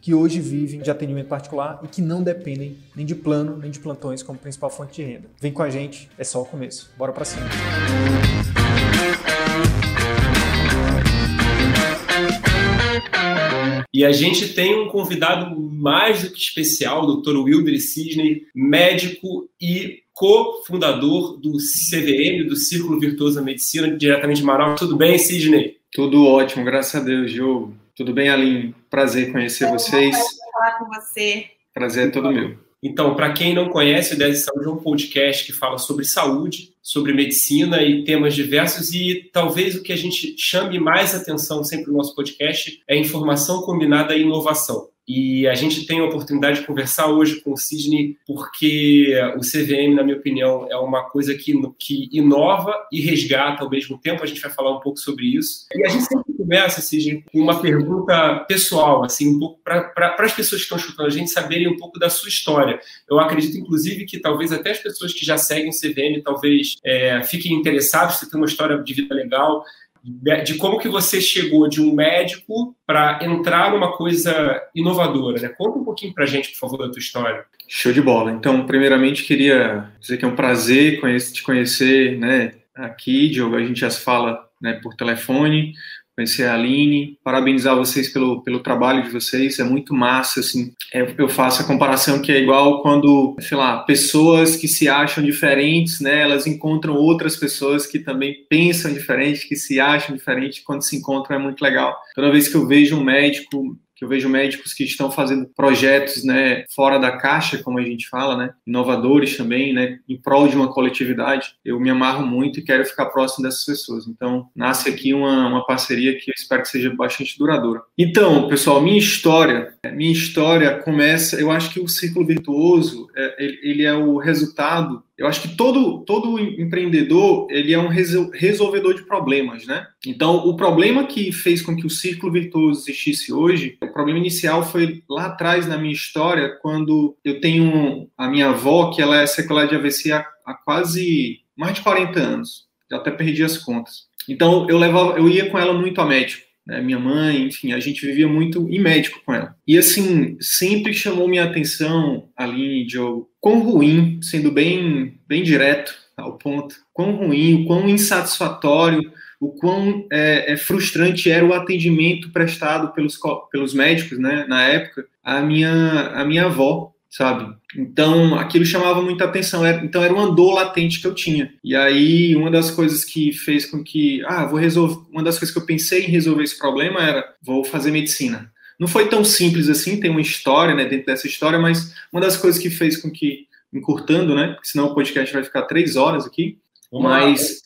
que hoje vivem de atendimento particular e que não dependem nem de plano nem de plantões como principal fonte de renda. Vem com a gente, é só o começo. Bora para cima. E a gente tem um convidado mais do que especial, o Dr. Wilder Sidney, médico e cofundador do CVM, do Círculo Virtuoso da Medicina, diretamente de Manaus. Tudo bem, Sidney? Tudo ótimo, graças a Deus, Diogo. Tudo bem, Aline? Prazer conhecer é vocês. Prazer falar com você. Prazer é todo meu. Então, para quem não conhece, o 10 de Saúde é um podcast que fala sobre saúde, sobre medicina e temas diversos. E talvez o que a gente chame mais atenção sempre no nosso podcast é informação combinada e inovação. E a gente tem a oportunidade de conversar hoje com o Sidney, porque o CVM, na minha opinião, é uma coisa que, que inova e resgata ao mesmo tempo. A gente vai falar um pouco sobre isso. E a gente sempre começa, Sidney, com uma pergunta pessoal, assim, um pouco para as pessoas que estão escutando a gente saberem um pouco da sua história. Eu acredito, inclusive, que talvez até as pessoas que já seguem o CVM talvez é, fiquem interessados, se tem uma história de vida legal de como que você chegou de um médico para entrar numa coisa inovadora, né? Conta um pouquinho para a gente, por favor, da tua história. Show de bola. Então, primeiramente, queria dizer que é um prazer te conhecer, né? Aqui, Diogo, a gente já se fala né, por telefone, conhecer a Aline, parabenizar vocês pelo, pelo trabalho de vocês, é muito massa, assim, é, eu faço a comparação que é igual quando, sei lá, pessoas que se acham diferentes, né, elas encontram outras pessoas que também pensam diferente, que se acham diferente, quando se encontram é muito legal. Toda vez que eu vejo um médico que eu vejo médicos que estão fazendo projetos, né, fora da caixa, como a gente fala, né, inovadores também, né, em prol de uma coletividade. Eu me amarro muito e quero ficar próximo dessas pessoas. Então, nasce aqui uma, uma parceria que eu espero que seja bastante duradoura. Então, pessoal, minha história, minha história começa, eu acho que o círculo virtuoso, é, ele é o resultado eu acho que todo, todo empreendedor ele é um resolvedor de problemas, né? Então, o problema que fez com que o círculo virtuoso existisse hoje, o problema inicial foi lá atrás na minha história, quando eu tenho a minha avó, que ela é sequelada de AVC há, há quase mais de 40 anos. Eu até perdi as contas. Então, eu levava, eu ia com ela muito a médico né, minha mãe, enfim, a gente vivia muito em médico com ela. E assim, sempre chamou minha atenção, Aline, Diogo, quão ruim, sendo bem, bem direto ao ponto, quão ruim, o quão insatisfatório, o quão é, é, frustrante era o atendimento prestado pelos, pelos médicos, né, na época, a minha, a minha avó, sabe? Então, aquilo chamava muita atenção. Então, era uma dor latente que eu tinha. E aí, uma das coisas que fez com que, ah, vou resolver. Uma das coisas que eu pensei em resolver esse problema era, vou fazer medicina. Não foi tão simples assim, tem uma história, né, dentro dessa história, mas uma das coisas que fez com que, encurtando, né, porque senão o podcast vai ficar três horas aqui, mas,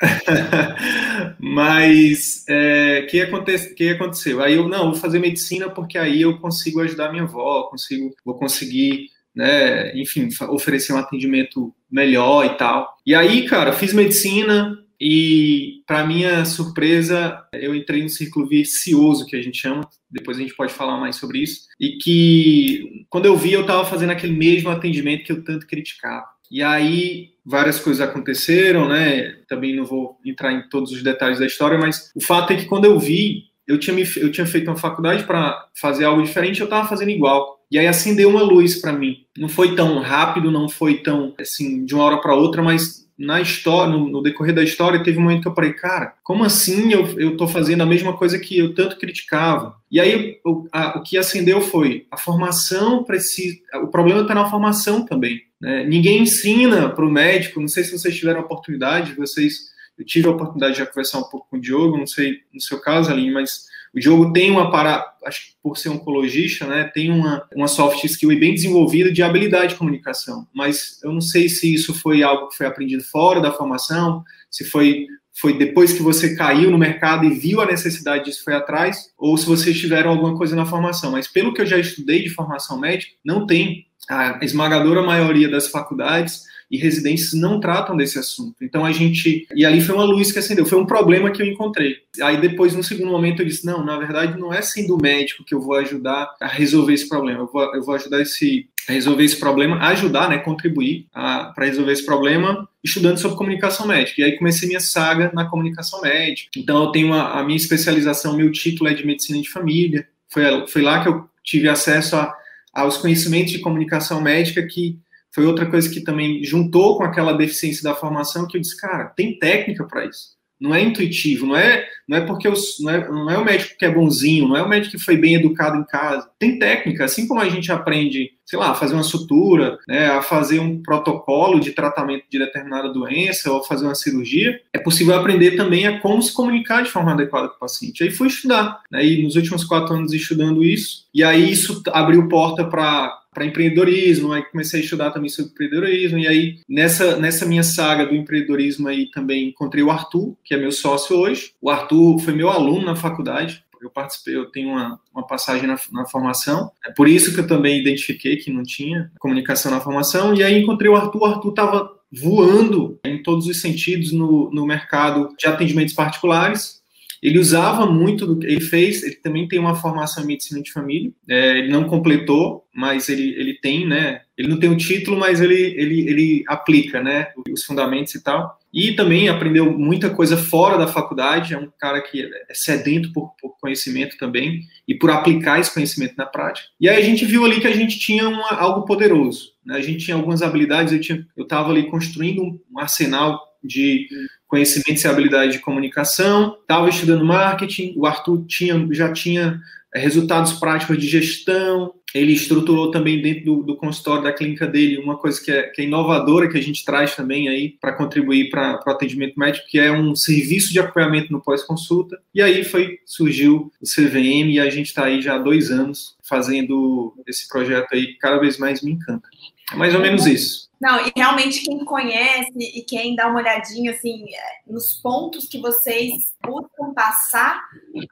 mas é, que, aconte, que aconteceu? Aí eu não vou fazer medicina porque aí eu consigo ajudar minha avó, consigo, vou conseguir, né, enfim, oferecer um atendimento melhor e tal. E aí, cara, fiz medicina e, para minha surpresa, eu entrei no círculo vicioso que a gente chama. Depois a gente pode falar mais sobre isso. E que quando eu vi, eu estava fazendo aquele mesmo atendimento que eu tanto criticava. E aí várias coisas aconteceram, né? Também não vou entrar em todos os detalhes da história, mas o fato é que quando eu vi, eu tinha, me, eu tinha feito uma faculdade para fazer algo diferente, eu estava fazendo igual. E aí acendeu uma luz para mim. Não foi tão rápido, não foi tão assim de uma hora para outra, mas na história, no, no, decorrer da história, teve um momento que eu falei, cara, como assim eu, eu tô fazendo a mesma coisa que eu tanto criticava? E aí a, o que acendeu foi a formação precisa. O problema está na formação também. Né? Ninguém ensina para o médico, não sei se vocês tiveram a oportunidade, vocês. Eu tive a oportunidade de conversar um pouco com o Diogo, não sei no seu caso, Aline, mas O Diogo tem uma para, acho que por ser oncologista, né, tem uma, uma soft skill bem desenvolvida de habilidade de comunicação, mas eu não sei se isso foi algo que foi aprendido fora da formação, se foi foi depois que você caiu no mercado e viu a necessidade disso foi atrás, ou se vocês tiveram alguma coisa na formação. Mas pelo que eu já estudei de formação médica, não tem. A esmagadora maioria das faculdades e residências não tratam desse assunto. Então a gente. E ali foi uma luz que acendeu, foi um problema que eu encontrei. Aí depois, no segundo momento, eu disse: não, na verdade, não é sendo médico que eu vou ajudar a resolver esse problema. Eu vou, eu vou ajudar esse, resolver esse problema, ajudar, né, contribuir para resolver esse problema estudando sobre comunicação médica. E aí comecei minha saga na comunicação médica. Então eu tenho a, a minha especialização, meu título é de medicina de família. Foi, foi lá que eu tive acesso a, aos conhecimentos de comunicação médica que foi outra coisa que também juntou com aquela deficiência da formação que eu disse, cara, tem técnica para isso. Não é intuitivo, não é, não é porque os, não, é, não é o médico que é bonzinho, não é o médico que foi bem educado em casa. Tem técnica, assim como a gente aprende, sei lá, a fazer uma sutura, né, a fazer um protocolo de tratamento de determinada doença ou fazer uma cirurgia, é possível aprender também a como se comunicar de forma adequada com o paciente. Aí fui estudar, né, e nos últimos quatro anos estudando isso, e aí isso abriu porta para para empreendedorismo, aí comecei a estudar também sobre empreendedorismo, e aí nessa, nessa minha saga do empreendedorismo aí também encontrei o Arthur, que é meu sócio hoje. O Arthur foi meu aluno na faculdade, eu participei, eu tenho uma, uma passagem na, na, formação, é por isso que eu também identifiquei que não tinha comunicação na formação, e aí encontrei o Arthur, o Arthur estava voando em todos os sentidos no, no mercado de atendimentos particulares, ele usava muito ele fez, ele também tem uma formação em medicina de família, é, ele não completou, mas ele, ele tem, né? Ele não tem o título, mas ele, ele, ele aplica, né? Os fundamentos e tal. E também aprendeu muita coisa fora da faculdade, é um cara que é sedento por, por conhecimento também e por aplicar esse conhecimento na prática. E aí a gente viu ali que a gente tinha uma, algo poderoso, né? A gente tinha algumas habilidades, eu estava ali construindo um arsenal de conhecimentos e habilidade de comunicação, estava estudando marketing, o Arthur tinha, já tinha é, resultados práticos de gestão, ele estruturou também dentro do, do consultório da clínica dele uma coisa que é, que é inovadora, que a gente traz também aí para contribuir para o atendimento médico, que é um serviço de acompanhamento no pós-consulta. E aí foi surgiu o CVM e a gente está aí já há dois anos fazendo esse projeto aí que cada vez mais me encanta. É mais ou menos isso. Não, e realmente quem conhece e quem dá uma olhadinha assim nos pontos que vocês buscam passar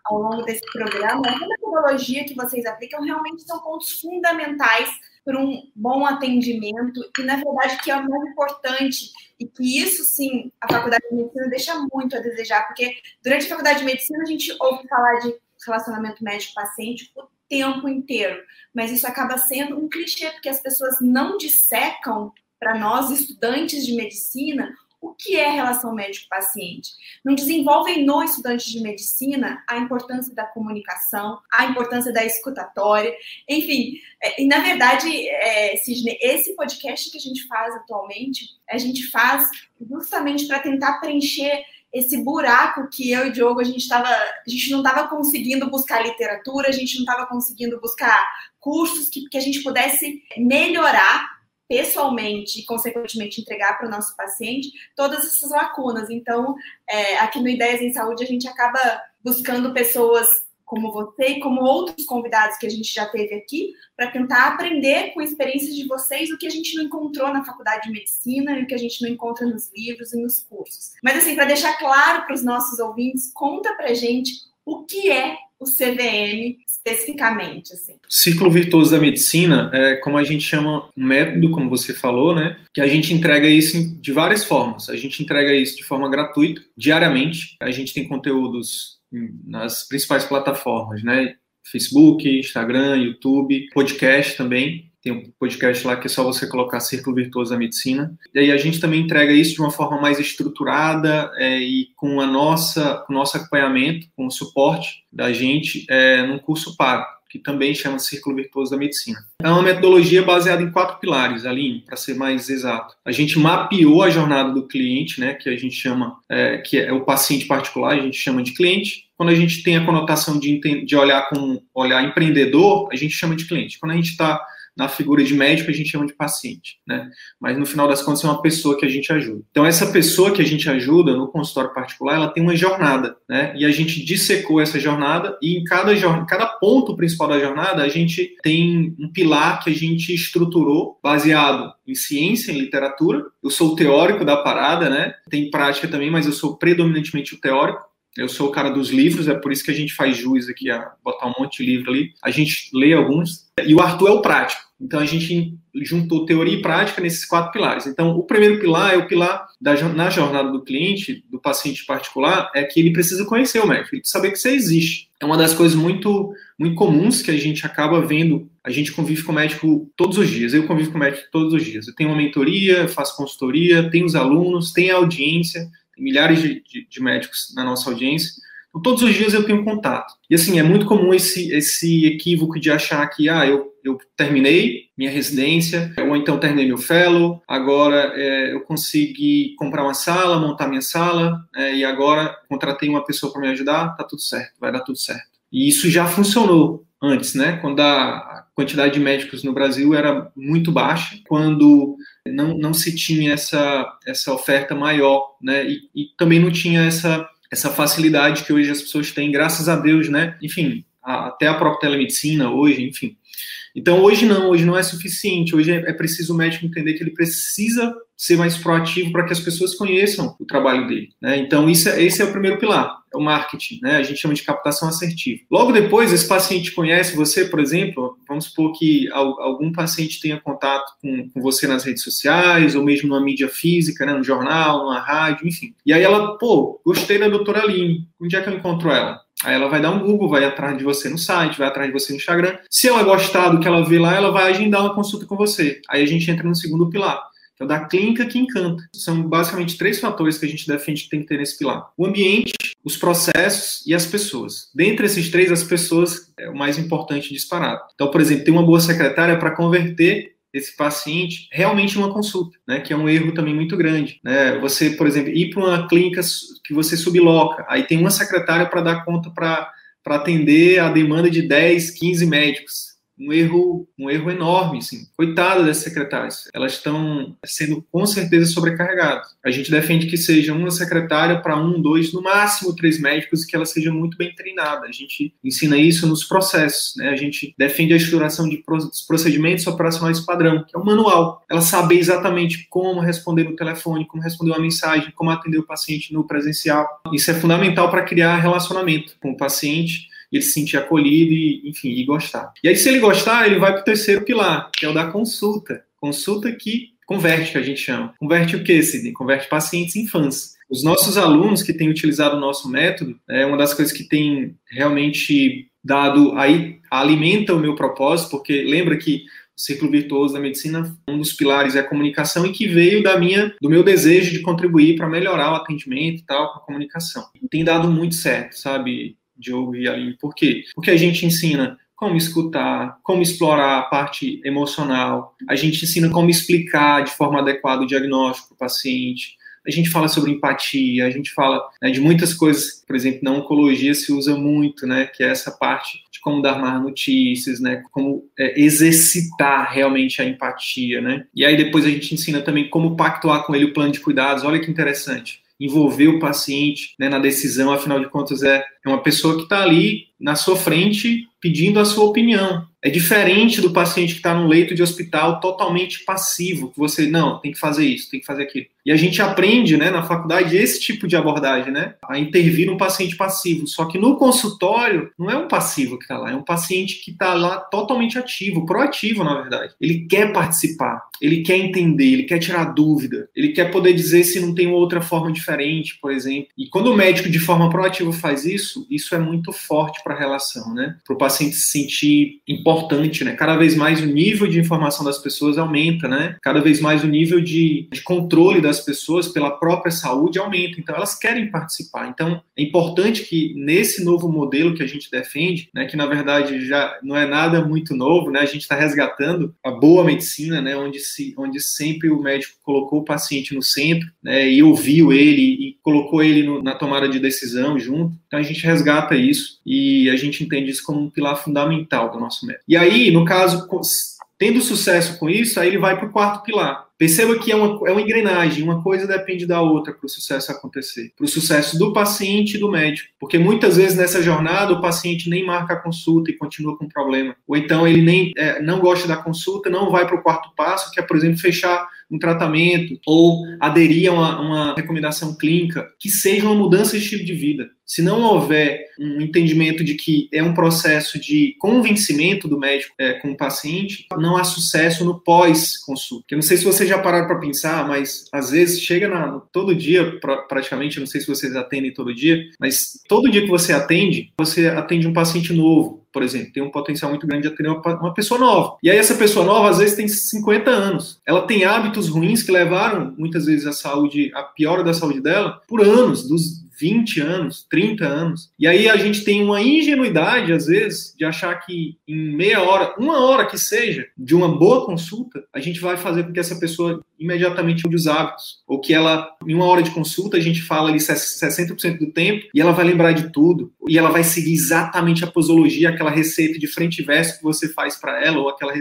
ao longo desse programa, a metodologia que vocês aplicam realmente são pontos fundamentais para um bom atendimento. E na verdade que é o mais importante. E que isso sim a faculdade de medicina deixa muito a desejar, porque durante a faculdade de medicina a gente ouve falar de relacionamento médico-paciente o tempo inteiro, mas isso acaba sendo um clichê porque as pessoas não dissecam para nós, estudantes de medicina, o que é relação médico-paciente. Não desenvolvem no estudante de medicina a importância da comunicação, a importância da escutatória, enfim. É, e na verdade, é, Sidney, esse podcast que a gente faz atualmente, a gente faz justamente para tentar preencher esse buraco que eu e Diogo a gente estava, a gente não estava conseguindo buscar literatura, a gente não estava conseguindo buscar cursos que, que a gente pudesse melhorar pessoalmente e, consequentemente, entregar para o nosso paciente todas essas lacunas. Então, é, aqui no Ideias em Saúde, a gente acaba buscando pessoas como você e como outros convidados que a gente já teve aqui, para tentar aprender com experiências de vocês o que a gente não encontrou na faculdade de medicina e o que a gente não encontra nos livros e nos cursos. Mas, assim, para deixar claro para os nossos ouvintes, conta para gente o que é o CVM especificamente? Assim? Círculo Virtuoso da Medicina é como a gente chama um método, como você falou, né? Que a gente entrega isso de várias formas. A gente entrega isso de forma gratuita, diariamente. A gente tem conteúdos nas principais plataformas, né? Facebook, Instagram, YouTube, podcast também. Tem um podcast lá que é só você colocar Círculo Virtuoso da Medicina. E aí a gente também entrega isso de uma forma mais estruturada é, e com a nossa, o nosso acompanhamento, com o suporte da gente é, num curso pago, que também chama Círculo Virtuoso da Medicina. É uma metodologia baseada em quatro pilares, Aline, para ser mais exato. A gente mapeou a jornada do cliente, né, que a gente chama, é, que é o paciente particular, a gente chama de cliente. Quando a gente tem a conotação de, de olhar com olhar empreendedor, a gente chama de cliente. Quando a gente está na figura de médico a gente chama de paciente, né? Mas no final das contas é uma pessoa que a gente ajuda. Então essa pessoa que a gente ajuda no consultório particular, ela tem uma jornada, né? E a gente dissecou essa jornada e em cada jornada, cada ponto principal da jornada, a gente tem um pilar que a gente estruturou baseado em ciência, em literatura. Eu sou o teórico da parada, né? Tem prática também, mas eu sou predominantemente o teórico. Eu sou o cara dos livros, é por isso que a gente faz jus aqui a botar um monte de livro ali. A gente lê alguns. E o Arthur é o prático. Então a gente juntou teoria e prática nesses quatro pilares. Então o primeiro pilar é o pilar da, na jornada do cliente, do paciente particular, é que ele precisa conhecer o médico, ele precisa saber que você existe. É uma das coisas muito, muito comuns que a gente acaba vendo. A gente convive com o médico todos os dias. Eu convivo com o médico todos os dias. Eu tenho uma mentoria, faço consultoria, tenho os alunos, tenho a audiência milhares de, de, de médicos na nossa audiência. Então, todos os dias eu tenho contato. E assim, é muito comum esse, esse equívoco de achar que, ah, eu, eu terminei minha residência, ou então terminei meu fellow, agora é, eu consegui comprar uma sala, montar minha sala, é, e agora contratei uma pessoa para me ajudar, tá tudo certo, vai dar tudo certo. E isso já funcionou antes, né? Quando a quantidade de médicos no Brasil era muito baixa, quando não, não se tinha essa, essa oferta maior, né? E, e também não tinha essa, essa facilidade que hoje as pessoas têm, graças a Deus, né? Enfim, até a própria telemedicina hoje, enfim. Então, hoje não, hoje não é suficiente. Hoje é, é preciso o médico entender que ele precisa ser mais proativo para que as pessoas conheçam o trabalho dele. Né? Então, isso é, esse é o primeiro pilar, é o marketing. Né? A gente chama de captação assertiva. Logo depois, esse paciente conhece você, por exemplo, vamos supor que algum paciente tenha contato com, com você nas redes sociais, ou mesmo numa mídia física, né? no jornal, numa rádio, enfim. E aí ela, pô, gostei da doutora Aline, onde é que eu encontro ela? Aí ela vai dar um Google, vai atrás de você no site, vai atrás de você no Instagram. Se ela gostar do que ela vê lá, ela vai agendar uma consulta com você. Aí a gente entra no segundo pilar é o da clínica que encanta. São basicamente três fatores que a gente defende que tem que ter nesse pilar: o ambiente, os processos e as pessoas. Dentre esses três, as pessoas é o mais importante disparado. Então, por exemplo, tem uma boa secretária para converter esse paciente realmente uma consulta, né, que é um erro também muito grande. Né? Você, por exemplo, ir para uma clínica que você subloca, aí tem uma secretária para dar conta para atender a demanda de 10, 15 médicos um erro, um erro enorme, assim. Coitada das secretárias, elas estão sendo com certeza sobrecarregadas. A gente defende que seja uma secretária para um, dois, no máximo três médicos e que ela seja muito bem treinada. A gente ensina isso nos processos, né? A gente defende a estruturação de procedimentos operacionais padrão, que é um manual. Ela saber exatamente como responder no telefone, como responder uma mensagem, como atender o paciente no presencial. Isso é fundamental para criar relacionamento com o paciente ele se sentir acolhido e, enfim, e gostar. E aí, se ele gostar, ele vai para o terceiro pilar, que é o da consulta. Consulta que converte, que a gente chama. Converte o quê, Sidney? Converte pacientes em fãs. Os nossos alunos que têm utilizado o nosso método, é uma das coisas que tem realmente dado aí, alimenta o meu propósito, porque lembra que o ciclo virtuoso da medicina, um dos pilares é a comunicação e que veio da minha, do meu desejo de contribuir para melhorar o atendimento e tal, com a comunicação. E tem dado muito certo, sabe? Diogo e Aline. Por quê? Porque a gente ensina como escutar, como explorar a parte emocional, a gente ensina como explicar de forma adequada o diagnóstico para o paciente, a gente fala sobre empatia, a gente fala né, de muitas coisas, por exemplo, na oncologia se usa muito, né, que é essa parte de como dar mais notícias, né, como é, exercitar realmente a empatia, né, e aí depois a gente ensina também como pactuar com ele o plano de cuidados, olha que interessante, envolver o paciente né, na decisão, afinal de contas é, é uma pessoa que está ali na sua frente pedindo a sua opinião. É diferente do paciente que está no leito de hospital totalmente passivo, que você, não, tem que fazer isso, tem que fazer aquilo. E a gente aprende, né, na faculdade, esse tipo de abordagem, né, a intervir no paciente passivo. Só que no consultório, não é um passivo que está lá, é um paciente que está lá totalmente ativo, proativo, na verdade. Ele quer participar, ele quer entender, ele quer tirar dúvida, ele quer poder dizer se não tem outra forma diferente, por exemplo. E quando o médico, de forma proativa, faz isso, isso é muito forte para a relação, né, para o paciente se sentir importante, né, cada vez mais o nível de informação das pessoas aumenta, né, cada vez mais o nível de, de controle das das pessoas pela própria saúde aumenta, então elas querem participar. Então é importante que nesse novo modelo que a gente defende, né, que na verdade já não é nada muito novo, né, a gente está resgatando a boa medicina, né, onde, se, onde sempre o médico colocou o paciente no centro né, e ouviu ele e colocou ele no, na tomada de decisão junto. Então a gente resgata isso e a gente entende isso como um pilar fundamental do nosso método. E aí, no caso, tendo sucesso com isso, aí ele vai para o quarto pilar. Perceba que é uma, é uma engrenagem, uma coisa depende da outra para o sucesso acontecer. Para o sucesso do paciente e do médico. Porque muitas vezes nessa jornada o paciente nem marca a consulta e continua com problema. Ou então ele nem é, não gosta da consulta, não vai para o quarto passo, que é, por exemplo, fechar um tratamento ou aderir a uma, uma recomendação clínica, que seja uma mudança de estilo de vida. Se não houver um entendimento de que é um processo de convencimento do médico é, com o paciente, não há sucesso no pós-consulta. Eu não sei se vocês já pararam para pensar, mas às vezes chega na, todo dia, praticamente, eu não sei se vocês atendem todo dia, mas todo dia que você atende, você atende um paciente novo por exemplo, tem um potencial muito grande de atender uma, uma, pessoa nova. E aí essa pessoa nova, às vezes, tem 50 anos. Ela tem hábitos ruins que levaram, muitas vezes, a saúde, a piora da saúde dela, por anos, dos 20 anos, 30 anos. E aí a gente tem uma ingenuidade, às vezes, de achar que em meia hora, uma hora que seja, de uma boa consulta, a gente vai fazer com que essa pessoa imediatamente mude os hábitos. Ou que ela, em uma hora de consulta, a gente fala ali 60% do tempo e ela vai lembrar de tudo. E ela vai seguir exatamente a posologia, aquela receita de frente e verso que você faz para ela, ou aquela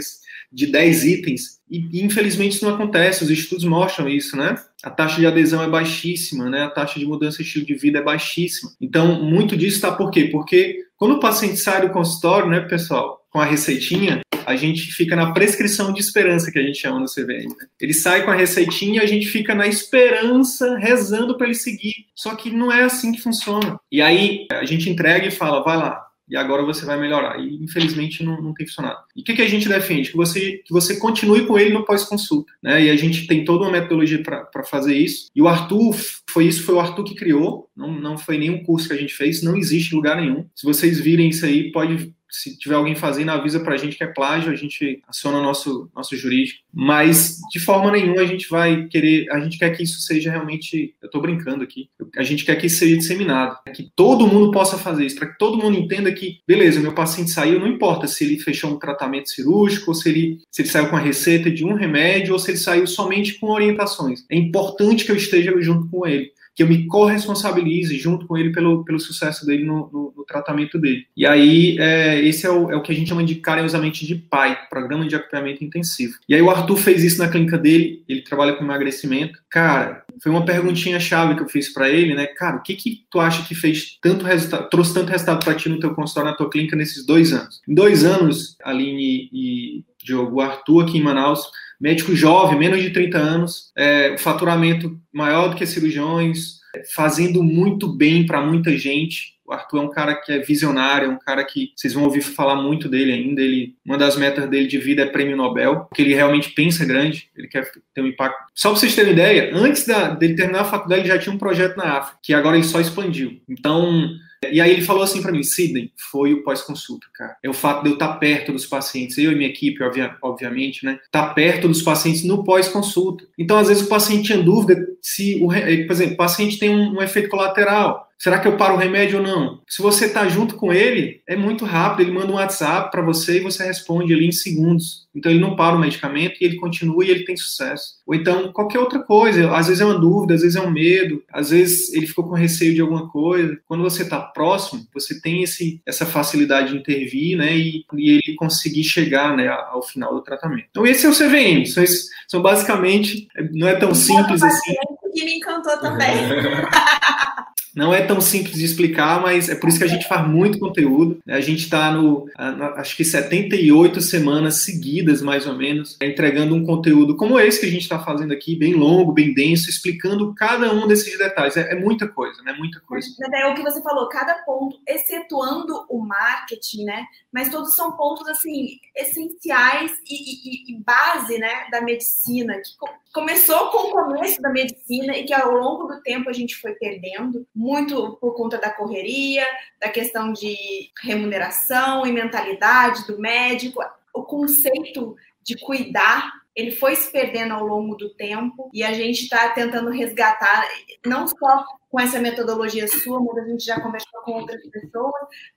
de 10 itens e, infelizmente isso não acontece, os estudos mostram isso, né? A taxa de adesão é baixíssima, né? A taxa de mudança de estilo de vida é baixíssima. Então, muito disso está por quê? Porque quando o paciente sai do consultório, né, pessoal, com a receitinha, a gente fica na prescrição de esperança, que a gente chama no CVM. Né? Ele sai com a receitinha e a gente fica na esperança, rezando para ele seguir. Só que não é assim que funciona. E aí a gente entrega e fala, vai lá, e agora você vai melhorar. E infelizmente não, não tem funcionado. E o que, que, a gente defende? Que você, que você continue com ele no pós-consulta. Né? E a gente tem toda uma metodologia para fazer isso. E o Arthur, foi isso, foi o Arthur que criou, não, não foi nenhum curso que a gente fez, não existe lugar nenhum. Se vocês virem isso aí, pode se tiver alguém fazendo, avisa para a gente que é plágio, a gente aciona nosso, nosso jurídico. Mas, de forma nenhuma, a gente vai querer, a gente quer que isso seja realmente, eu estou brincando aqui, a gente quer que isso seja disseminado, que todo mundo possa fazer isso, para que todo mundo entenda que, beleza, meu paciente saiu, não importa se ele fechou um tratamento cirúrgico, ou se ele, se ele saiu com a receita de um remédio, ou se ele saiu somente com orientações. É importante que eu esteja junto com ele que eu me corresponsabilize junto com ele pelo, pelo sucesso dele no, no, no tratamento dele. E aí, é, esse é o, é o que a gente chama de carinhosamente de PAI, Programa de Acompanhamento Intensivo. E aí o Arthur fez isso na clínica dele, ele trabalha com emagrecimento. Cara, foi uma perguntinha chave que eu fiz para ele, né? Cara, o que que tu acha que fez tanto resultado, trouxe tanto resultado para ti no teu consultório, na tua clínica nesses dois anos? Em dois anos, Aline e Diogo, o Arthur aqui em Manaus médico jovem, menos de 30 anos, é, faturamento maior do que cirurgiões, fazendo muito bem para muita gente. Arthur é um cara que é visionário, é um cara que vocês vão ouvir falar muito dele ainda. Ele, uma das metas dele de vida é prêmio Nobel, porque ele realmente pensa grande, ele quer ter um impacto. Só para vocês terem ideia, antes da, dele terminar a faculdade, ele já tinha um projeto na África, que agora ele só expandiu. Então, e aí ele falou assim para mim, Sidney, foi o pós-consulta, cara. É o fato de eu estar perto dos pacientes, eu e minha equipe, obviamente, né? Estar tá perto dos pacientes no pós-consulta. Então, às vezes, o paciente tinha dúvida se, o, por exemplo, o paciente tem um, um efeito colateral. Será que eu paro o remédio ou não? Se você está junto com ele, é muito rápido. Ele manda um WhatsApp para você e você responde ali em segundos. Então ele não para o medicamento e ele continua e ele tem sucesso. Ou então qualquer outra coisa. Às vezes é uma dúvida, às vezes é um medo, às vezes ele ficou com receio de alguma coisa. Quando você está próximo, você tem esse, essa facilidade de intervir, né? E, e ele conseguir chegar, né, ao final do tratamento. Então esse é o CVM. São, são basicamente não é tão simples assim. Que me encantou também. Não é tão simples de explicar, mas é por isso que a gente faz muito conteúdo. A gente está no, acho que 78 semanas seguidas, mais ou menos, entregando um conteúdo como esse que a gente está fazendo aqui, bem longo, bem denso, explicando cada um desses detalhes. É, é muita coisa, né? Muita coisa. É o que você falou, cada ponto, excetuando o marketing, né? Mas todos são pontos, assim, essenciais e, e, e base, né, da medicina, que começou com o começo da medicina e que ao longo do tempo a gente foi perdendo, muito por conta da correria, da questão de remuneração e mentalidade do médico, o conceito de cuidar ele foi se perdendo ao longo do tempo e a gente está tentando resgatar, não só com essa metodologia sua, mas a gente já conversou com outras pessoas,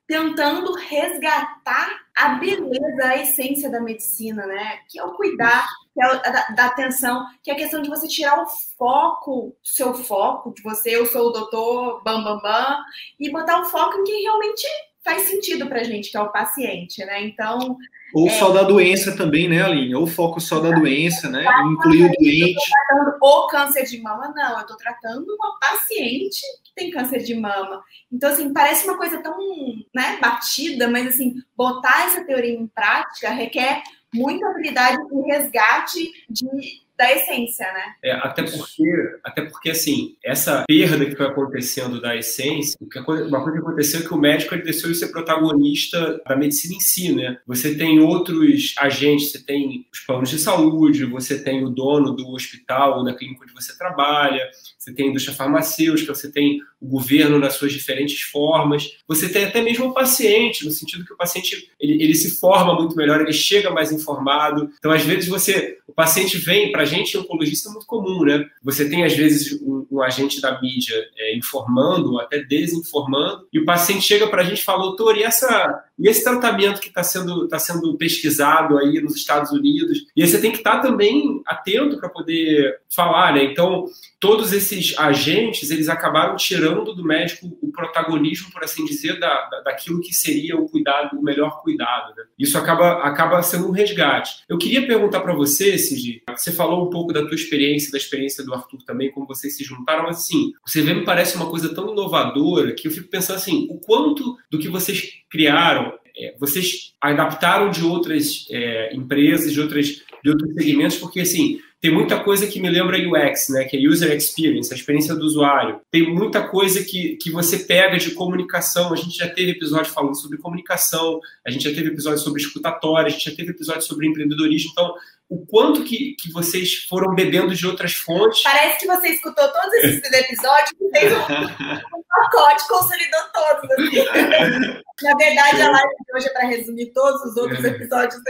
tentando resgatar a beleza, a essência da medicina, né? Que é o cuidar, que é o, da, da, atenção, que é a questão de você tirar o foco, seu foco, de você, eu sou o doutor, bam, bam, bam, e botar o foco em quem realmente faz sentido para a gente, que é o paciente, né? Então. Ou é... só da doença também, né, Aline? Ou foco só da doença, né? Incluir o doente. Eu tratando o câncer de mama, não. Eu estou tratando uma paciente que tem câncer de mama. Então, assim, parece uma coisa tão né, batida, mas, assim, botar essa teoria em prática requer muita habilidade e resgate de da essência, né? É, até porque, até porque assim, essa perda que foi acontecendo da essência, uma coisa que aconteceu é que o médico ele deixou de ser protagonista da medicina em si, né? Você tem outros agentes, você tem os planos de saúde, você tem o dono do hospital ou da clínica onde você trabalha, você tem a indústria farmacêutica, você tem o governo nas suas diferentes formas, você tem até mesmo o paciente, no sentido que o paciente ele, ele se forma muito melhor, ele chega mais informado. Então, às vezes, você, o paciente vem, para a gente, oncologista é muito comum, né? Você tem, às vezes, um, um agente da mídia é, informando ou até desinformando, e o paciente chega para a gente e fala, doutor, e, essa, e esse tratamento que está sendo, tá sendo pesquisado aí nos Estados Unidos? E aí você tem que estar tá também atento para poder falar, né? Então, todos esses agentes, eles acabaram tirando do médico o protagonismo, por assim dizer, da, da daquilo que seria o cuidado, o melhor cuidado. Né? Isso acaba, acaba sendo um resgate. Eu queria perguntar para você, Cid, você falou um pouco da tua experiência, da experiência do Arthur também, como vocês se juntaram, mas assim, você vê, me parece uma coisa tão inovadora que eu fico pensando assim, o quanto do que vocês criaram é, vocês adaptaram de outras é, empresas, de, outras, de outros segmentos, porque assim, tem muita coisa que me lembra UX, né, que é User Experience, a experiência do usuário. Tem muita coisa que, que você pega de comunicação. A gente já teve episódio falando sobre comunicação, a gente já teve episódio sobre escutatória, a gente já teve episódio sobre empreendedorismo. Então, o quanto que, que vocês foram bebendo de outras fontes. Parece que você escutou todos esses episódios e fez um, um pacote, consolidou todos. Assim. Na verdade, a live de hoje é para resumir todos os outros é. episódios.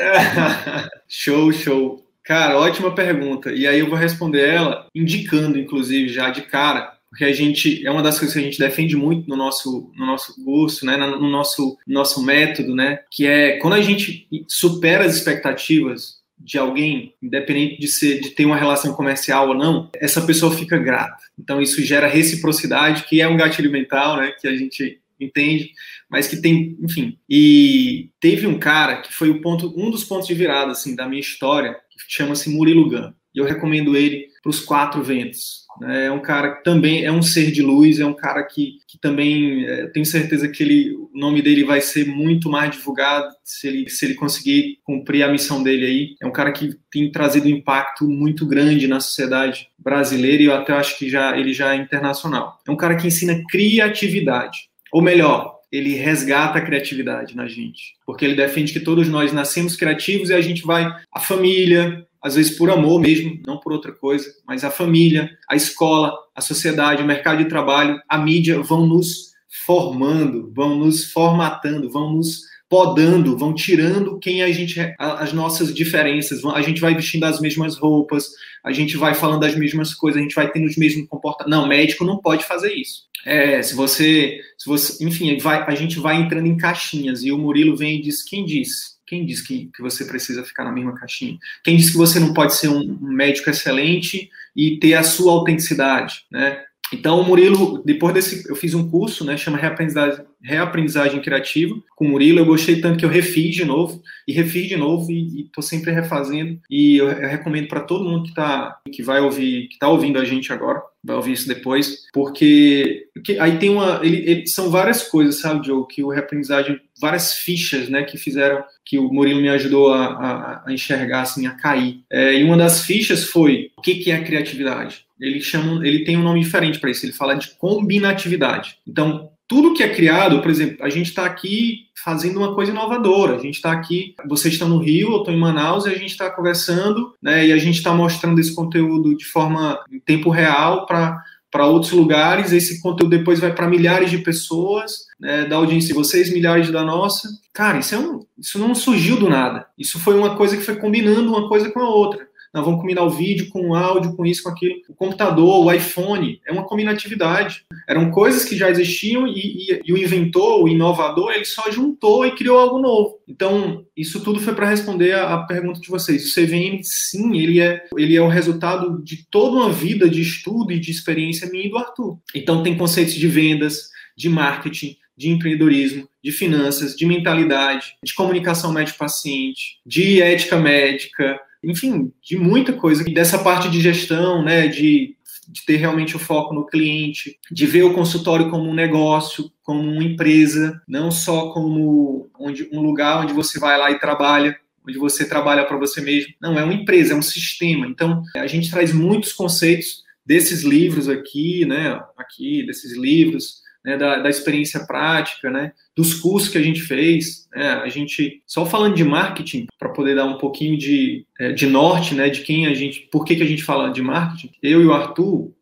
show, show. Cara, ótima pergunta. E aí eu vou responder ela indicando, inclusive, já de cara, porque a gente é uma das coisas que a gente defende muito no nosso no nosso curso, né, no nosso nosso método, né, que é quando a gente supera as expectativas de alguém, independente de ser de ter uma relação comercial ou não, essa pessoa fica grata. Então isso gera reciprocidade, que é um gatilho mental, né, que a gente entende, mas que tem, enfim. E teve um cara que foi o ponto, um dos pontos de virada assim da minha história, chama-se Murilo Gun. E eu recomendo ele para os quatro ventos. É um cara que também é um ser de luz, é um cara que, que também é, tenho certeza que ele, o nome dele vai ser muito mais divulgado se ele, se ele conseguir cumprir a missão dele aí. É um cara que tem trazido um impacto muito grande na sociedade brasileira e eu até acho que já ele já é internacional. É um cara que ensina criatividade, ou melhor, ele resgata a criatividade na gente, porque ele defende que todos nós nascemos criativos e a gente vai a família, às vezes por amor mesmo, não por outra coisa, mas a família, a escola, a sociedade, o mercado de trabalho, a mídia vão nos formando, vão nos formatando, vão nos podando, vão tirando quem a gente as nossas diferenças, a gente vai vestindo as mesmas roupas, a gente vai falando as mesmas coisas, a gente vai tendo os mesmos comportamentos. Não, médico não pode fazer isso. É, se você, se você, enfim, vai, a gente vai entrando em caixinhas e o Murilo vem e diz: quem diz? Quem diz que, que você precisa ficar na mesma caixinha? Quem diz que você não pode ser um médico excelente e ter a sua autenticidade, né? Então, o Murilo, depois desse, eu fiz um curso, né, chama Reaprendizagem, Reaprendizagem Criativa, com o Murilo, eu gostei tanto que eu refiz de novo, e refiz de novo, e estou sempre refazendo, e eu, eu recomendo para todo mundo que, tá, que vai ouvir, que está ouvindo a gente agora, vai ouvir isso depois, porque, porque aí tem uma, ele, ele, são várias coisas, sabe, Joe, que o Reaprendizagem, várias fichas, né, que fizeram, que o Murilo me ajudou a, a, a enxergar, assim, a cair. É, e uma das fichas foi, o que, que é criatividade? Ele chama, ele tem um nome diferente para isso, ele fala de combinatividade. Então, tudo que é criado, por exemplo, a gente está aqui fazendo uma coisa inovadora. A gente está aqui, vocês estão no Rio, eu estou em Manaus, e a gente está conversando, né, e a gente está mostrando esse conteúdo de forma em tempo real para para outros lugares, esse conteúdo depois vai para milhares de pessoas, né, da audiência de vocês, milhares da nossa. Cara, isso, é um, isso não surgiu do nada. Isso foi uma coisa que foi combinando uma coisa com a outra nós vamos combinar o vídeo com o áudio, com isso, com aquilo. O computador, o iPhone, é uma combinatividade. Eram coisas que já existiam e, e, e o inventor, o inovador, ele só juntou e criou algo novo. Então, isso tudo foi para responder a, pergunta de vocês. O CVM, sim, ele é, ele é o resultado de toda uma vida de estudo e de experiência minha e do Arthur. Então, tem conceitos de vendas, de marketing, de empreendedorismo, de finanças, de mentalidade, de comunicação médico-paciente, de ética médica, enfim, de muita coisa. Dessa parte de gestão, né, de, de ter realmente o foco no cliente, de ver o consultório como um negócio, como uma empresa, não só como onde, um lugar onde você vai lá e trabalha, onde você trabalha para você mesmo. Não, é uma empresa, é um sistema. Então, a gente traz muitos conceitos desses livros aqui, né, aqui, desses livros, né, da, da, experiência prática, né, dos cursos que a gente fez. Né, a gente, só falando de marketing, para poder dar um pouquinho de, é, de norte, né, de quem a gente, por que, que a gente fala de marketing, eu e o Arthur,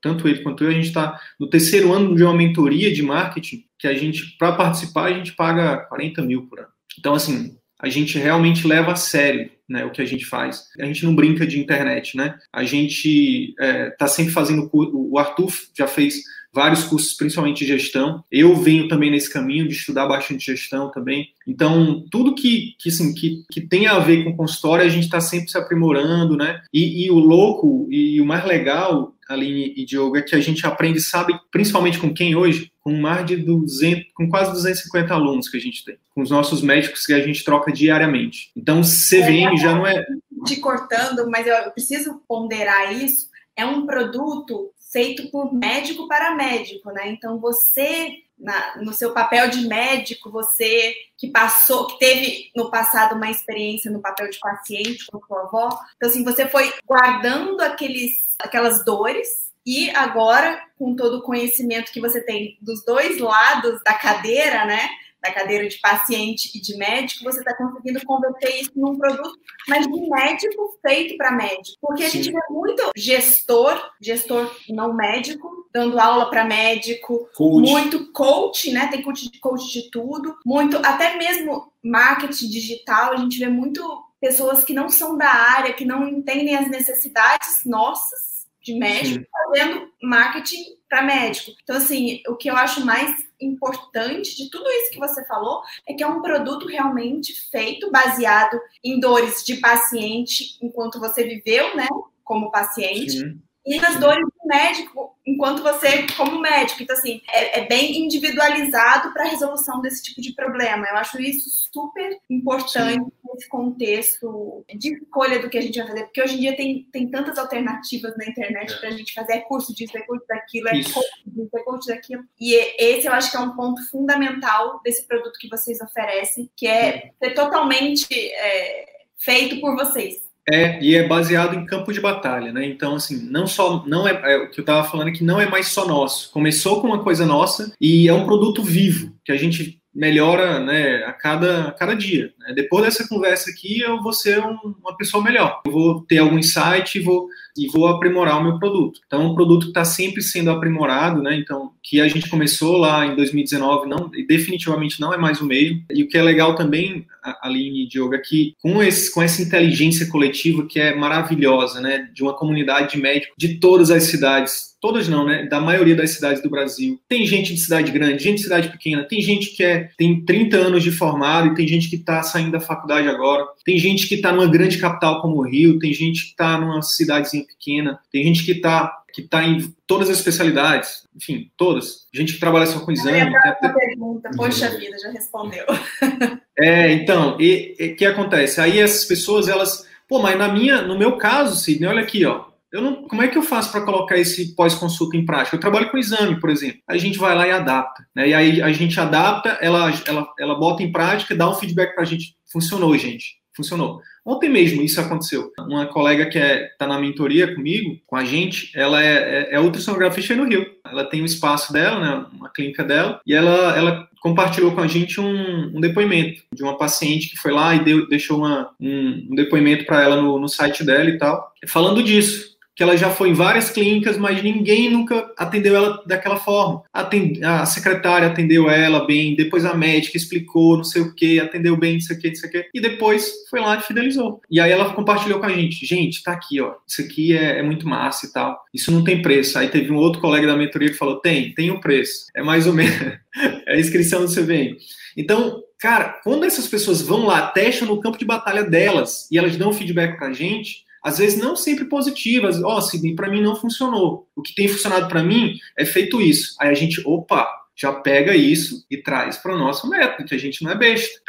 tanto ele quanto eu, a gente está no terceiro ano de uma mentoria de marketing, que a gente, para participar, a gente paga 40 mil por ano. Então, assim, a gente realmente leva a sério né, o que a gente faz. A gente não brinca de internet, né? A gente está é, sempre fazendo. O Arthur já fez vários cursos, principalmente de gestão. Eu venho também nesse caminho de estudar bastante gestão também. Então, tudo que, que, assim, que, que tem a ver com consultório, a gente está sempre se aprimorando, né? E, e, o louco e o mais legal, Aline e Diogo, é que a gente aprende, sabe, principalmente com quem hoje? Com mais de 200, com quase 250 alunos que a gente tem. Com os nossos médicos que a gente troca diariamente. Então, CVM já não é... Te cortando, mas eu preciso ponderar isso. É um produto feito por médico para médico, né? Então você na, no seu papel de médico, você que passou, que teve no passado uma experiência no papel de paciente com sua avó, então assim você foi guardando aqueles, aquelas dores e agora com todo o conhecimento que você tem dos dois lados da cadeira, né? Da cadeira de paciente e de médico, você está conseguindo converter isso num produto, mas de médico feito para médico. Porque a gente vê muito gestor, gestor não médico, dando aula para médico, coach. muito coach, né? Tem coach, coach de tudo, muito, até mesmo marketing digital, a gente vê muito pessoas que não são da área, que não entendem as necessidades nossas de médico, Sim. fazendo marketing para médico. Então, assim, o que eu acho mais importante de tudo isso que você falou é que é um produto realmente feito baseado em dores de paciente enquanto você viveu, né, como paciente. Sim e nas dores do médico, enquanto você, como médico. Então, assim, é, é bem individualizado para a resolução desse tipo de problema. Eu acho isso super importante Sim. nesse contexto de escolha do que a gente vai fazer, porque hoje em dia tem, tem tantas alternativas na internet é. para a gente fazer é curso disso, é curso daquilo, é curso disso, é curso daquilo. E esse eu acho que é um ponto fundamental desse produto que vocês oferecem, que é ser totalmente é, feito por vocês é, e é baseado em campo de batalha, né? Então, assim, não só, não é, é o que eu estava falando é que não é mais só nosso. Começou com uma coisa nossa e é um produto vivo que a gente melhora, né, a cada, a cada dia. Né? Depois dessa conversa aqui, eu vou ser um, uma pessoa melhor. Eu vou ter algum insight e vou e vou aprimorar o meu produto. Então, um produto que está sempre sendo aprimorado, né? Então, que a gente começou lá em 2019, não, definitivamente não é mais o mesmo. E o que é legal também, Aline e Diogo, é que com, esse, com essa inteligência coletiva que é maravilhosa, né? De uma comunidade de médicos de todas as cidades, todas não, né? Da maioria das cidades do Brasil. Tem gente de cidade grande, gente de cidade pequena, tem gente que é, tem 30 anos de formado e tem gente que está saindo da faculdade agora, tem gente que está numa grande capital como o Rio, tem gente que está numa cidadezinha pequena, tem gente que está que tá em todas as especialidades, enfim, todas. Gente que trabalha só com exame. Até... pergunta, poxa vida, já respondeu. É, então, e o que acontece? Aí essas pessoas, elas, pô, mas na minha, no meu caso, Sidney, olha aqui, ó, eu não, como é que eu faço para colocar esse pós-consulta em prática? Eu trabalho com exame, por exemplo. A gente vai lá e adapta. Né? E aí a gente adapta, ela, ela, ela bota em prática, dá um feedback para a gente. Funcionou, gente. Funcionou. Ontem mesmo isso aconteceu. Uma colega que está é, tá na mentoria comigo, com a gente, ela é, é, é ultrassonografista no Rio. Ela tem um espaço dela, né, uma clínica dela, e ela, ela compartilhou com a gente um, um depoimento de uma paciente que foi lá e deu, deixou uma, um, um depoimento para ela no, no site dela e tal, falando disso que ela já foi em várias clínicas, mas ninguém nunca atendeu ela daquela forma. a secretária atendeu ela bem, depois a médica explicou, não sei o que, atendeu bem, não sei o que, não sei o que, e depois foi lá e fidelizou. E aí ela compartilhou com a gente, gente, tá aqui, ó, isso aqui é, é muito massa e tal, isso não tem preço. Aí teve um outro colega da mentoria que falou, tem, tem um preço, é mais ou menos, é a inscrição do CVM. Então, cara, quando essas pessoas vão lá, testam no campo de batalha delas, e elas dão feedback pra gente, às vezes não sempre positivas. Ó, oh, Sidney, para mim não funcionou. O que tem funcionado para mim é feito isso. Aí a gente, opa, já pega isso e traz para o nosso método, que a gente não é besta.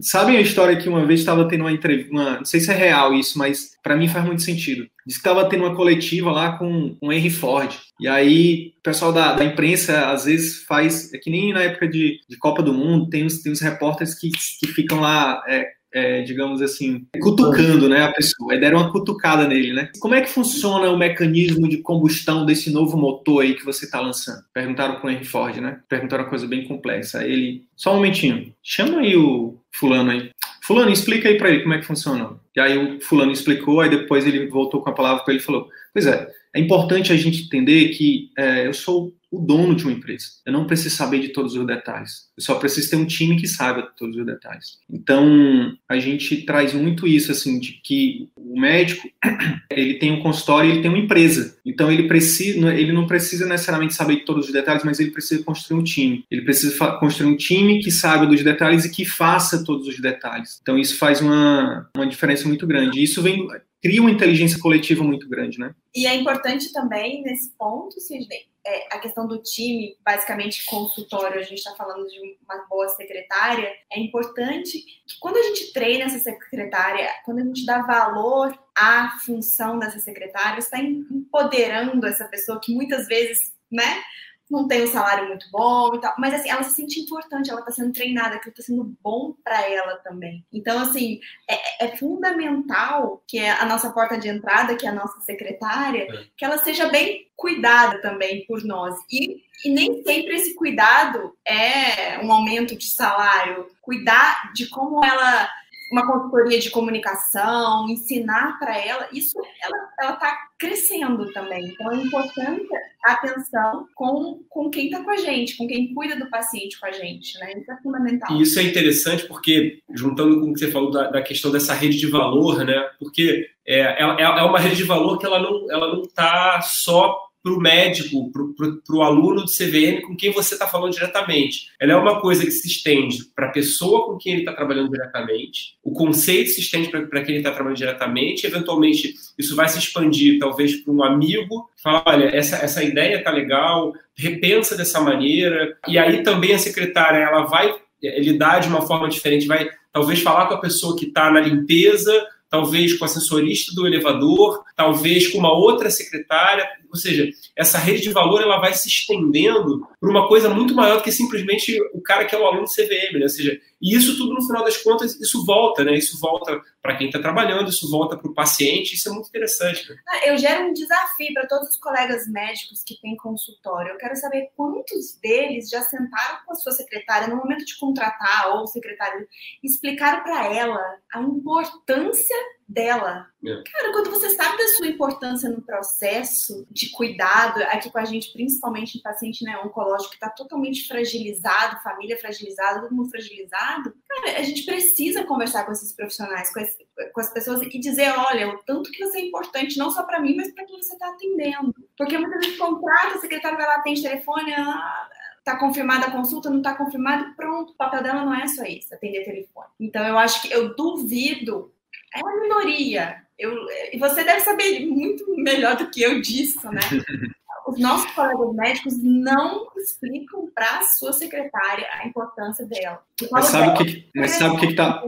Sabem a história que uma vez estava tendo uma entrevista, uma... não sei se é real isso, mas para mim faz muito sentido. Diz que estava tendo uma coletiva lá com o Henry Ford. E aí, o pessoal da, da, imprensa às vezes faz. É que nem na época de, de Copa do Mundo, tem uns, tem uns repórteres que, que ficam lá. É, é, digamos assim, cutucando né, a pessoa. Aí deram uma cutucada nele, né? Como é que funciona o mecanismo de combustão desse novo motor aí que você está lançando? Perguntaram para o Henry Ford, né? Perguntaram uma coisa bem complexa. Aí ele, só um momentinho, chama aí o fulano aí. Fulano, explica aí para ele como é que funciona. E aí o fulano explicou, aí depois ele voltou com a palavra para ele e falou: Pois é, é importante a gente entender que é, eu sou o dono de uma empresa. Eu não preciso saber de todos os detalhes. Eu só preciso ter um time que saiba de todos os detalhes. Então, a gente traz muito isso, assim, de que o médico, ele tem um consultório ele tem uma empresa. Então, ele precisa, ele não precisa necessariamente saber de todos os detalhes, mas ele precisa construir um time. Ele precisa construir um time que saiba dos detalhes e que faça todos os detalhes. Então, isso faz uma, uma diferença muito grande. Isso vem cria uma inteligência coletiva muito grande, né? E é importante também, nesse ponto, Sidney, é, a questão do time, basicamente consultório, a gente está falando de uma boa secretária, é importante que quando a gente treina essa secretária, quando a gente dá valor à função dessa secretária, está empoderando essa pessoa que muitas vezes, né, não tem um salário muito bom e tal, mas assim, ela se sente importante, ela está sendo treinada, aquilo está sendo bom para ela também. Então, assim, é, é, fundamental que a nossa porta de entrada, que é a nossa secretária, é. que ela seja bem cuidada também por nós. E, e nem sempre esse cuidado é um aumento de salário, cuidar de como ela uma consultoria de comunicação, ensinar para ela, isso ela está crescendo também. Então é importante a atenção com, com quem está com a gente, com quem cuida do paciente com a gente, né? Isso é fundamental. E isso é interessante porque, juntando com o que você falou da, da questão dessa rede de valor, né? Porque é, é, é uma rede de valor que ela não ela não está só para o médico, para o aluno do CVM com quem você está falando diretamente. Ela é uma coisa que se estende para a pessoa com quem ele está trabalhando diretamente, o conceito se estende para quem ele está trabalhando diretamente, eventualmente isso vai se expandir talvez para um amigo, fala, olha, essa, essa ideia está legal, repensa dessa maneira, e aí também a secretária ela vai eh, lidar de uma forma diferente, vai talvez falar com a pessoa que está na limpeza, talvez com a assessorista do elevador, talvez com uma outra secretária, ou seja, essa rede de valor ela vai se estendendo para uma coisa muito maior do que simplesmente o cara que é o aluno do CVM, né? Ou seja, e isso tudo no final das contas isso volta, né? Isso volta para quem está trabalhando, isso volta para o paciente, isso é muito interessante. Né? Ah, eu gero um desafio para todos os colegas médicos que têm consultório. Eu quero saber quantos deles já sentaram com a sua secretária no momento de contratar ou secretário, explicaram para ela a importância dela. É. Cara, quando você sabe da sua importância no processo de cuidado, aqui com a gente, principalmente em paciente né, oncológico que está totalmente fragilizado, família fragilizada, todo mundo fragilizado, cara, a gente precisa conversar com esses profissionais, com, esse, com as pessoas e dizer, olha, o tanto que você é importante, não só para mim, mas para quem você está atendendo. Porque muitas vezes contrata, a secretária vai lá, atende telefone, ah, tá confirmada a consulta, não tá confirmado, pronto, o papel dela não é só isso, atender telefone. Então eu acho que eu duvido é uma minoria. Eu, e você deve saber muito melhor do que eu disso, né? Os nossos colegas médicos não explicam para a sua secretária a importância dela. Mas sabe o que, mas sabe o que, que tá,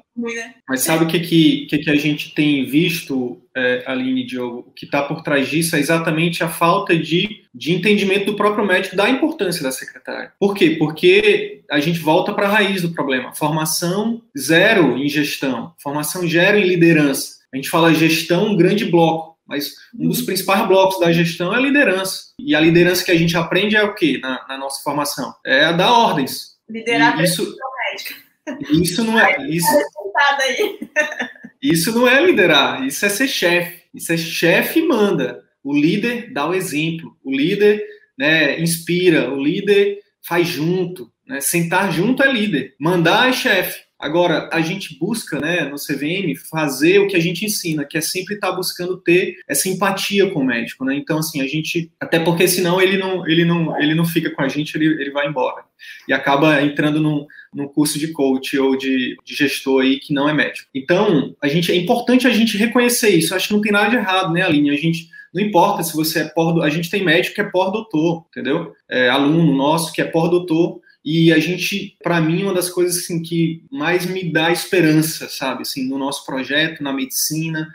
mas sabe o que, que, que, a gente tem visto, é, Aline Diogo? O que está por trás disso é exatamente a falta de, de entendimento do próprio médico da importância da secretária. Por quê? Porque a gente volta para a raiz do problema. Formação zero em gestão, formação zero em liderança. A gente fala gestão, um grande bloco, mas um dos principais blocos da gestão é a liderança. E a liderança que a gente aprende é o quê na, na nossa formação? É a dar ordens. Liderar e isso, isso não é. Isso, isso não é liderar, isso é ser chefe. Isso é chefe e manda. O líder dá o exemplo, o líder né, inspira, o líder faz junto. Né? Sentar junto é líder, mandar é chefe. Agora, a gente busca, né, no CVM, fazer o que a gente ensina, que é sempre estar tá buscando ter essa empatia com o médico, né? Então, assim, a gente, até porque senão ele não, ele não, ele não fica com a gente, ele, ele vai embora. E acaba entrando num, num curso de coach ou de, de gestor aí que não é médico. Então, a gente, é importante a gente reconhecer isso. acho que não tem nada de errado, né, Aline? A gente Não importa se você é pós, a gente tem médico que é pós-doutor, entendeu? É, aluno nosso que é pós-doutor e a gente, para mim, uma das coisas assim, que mais me dá esperança, sabe, assim, no nosso projeto, na medicina,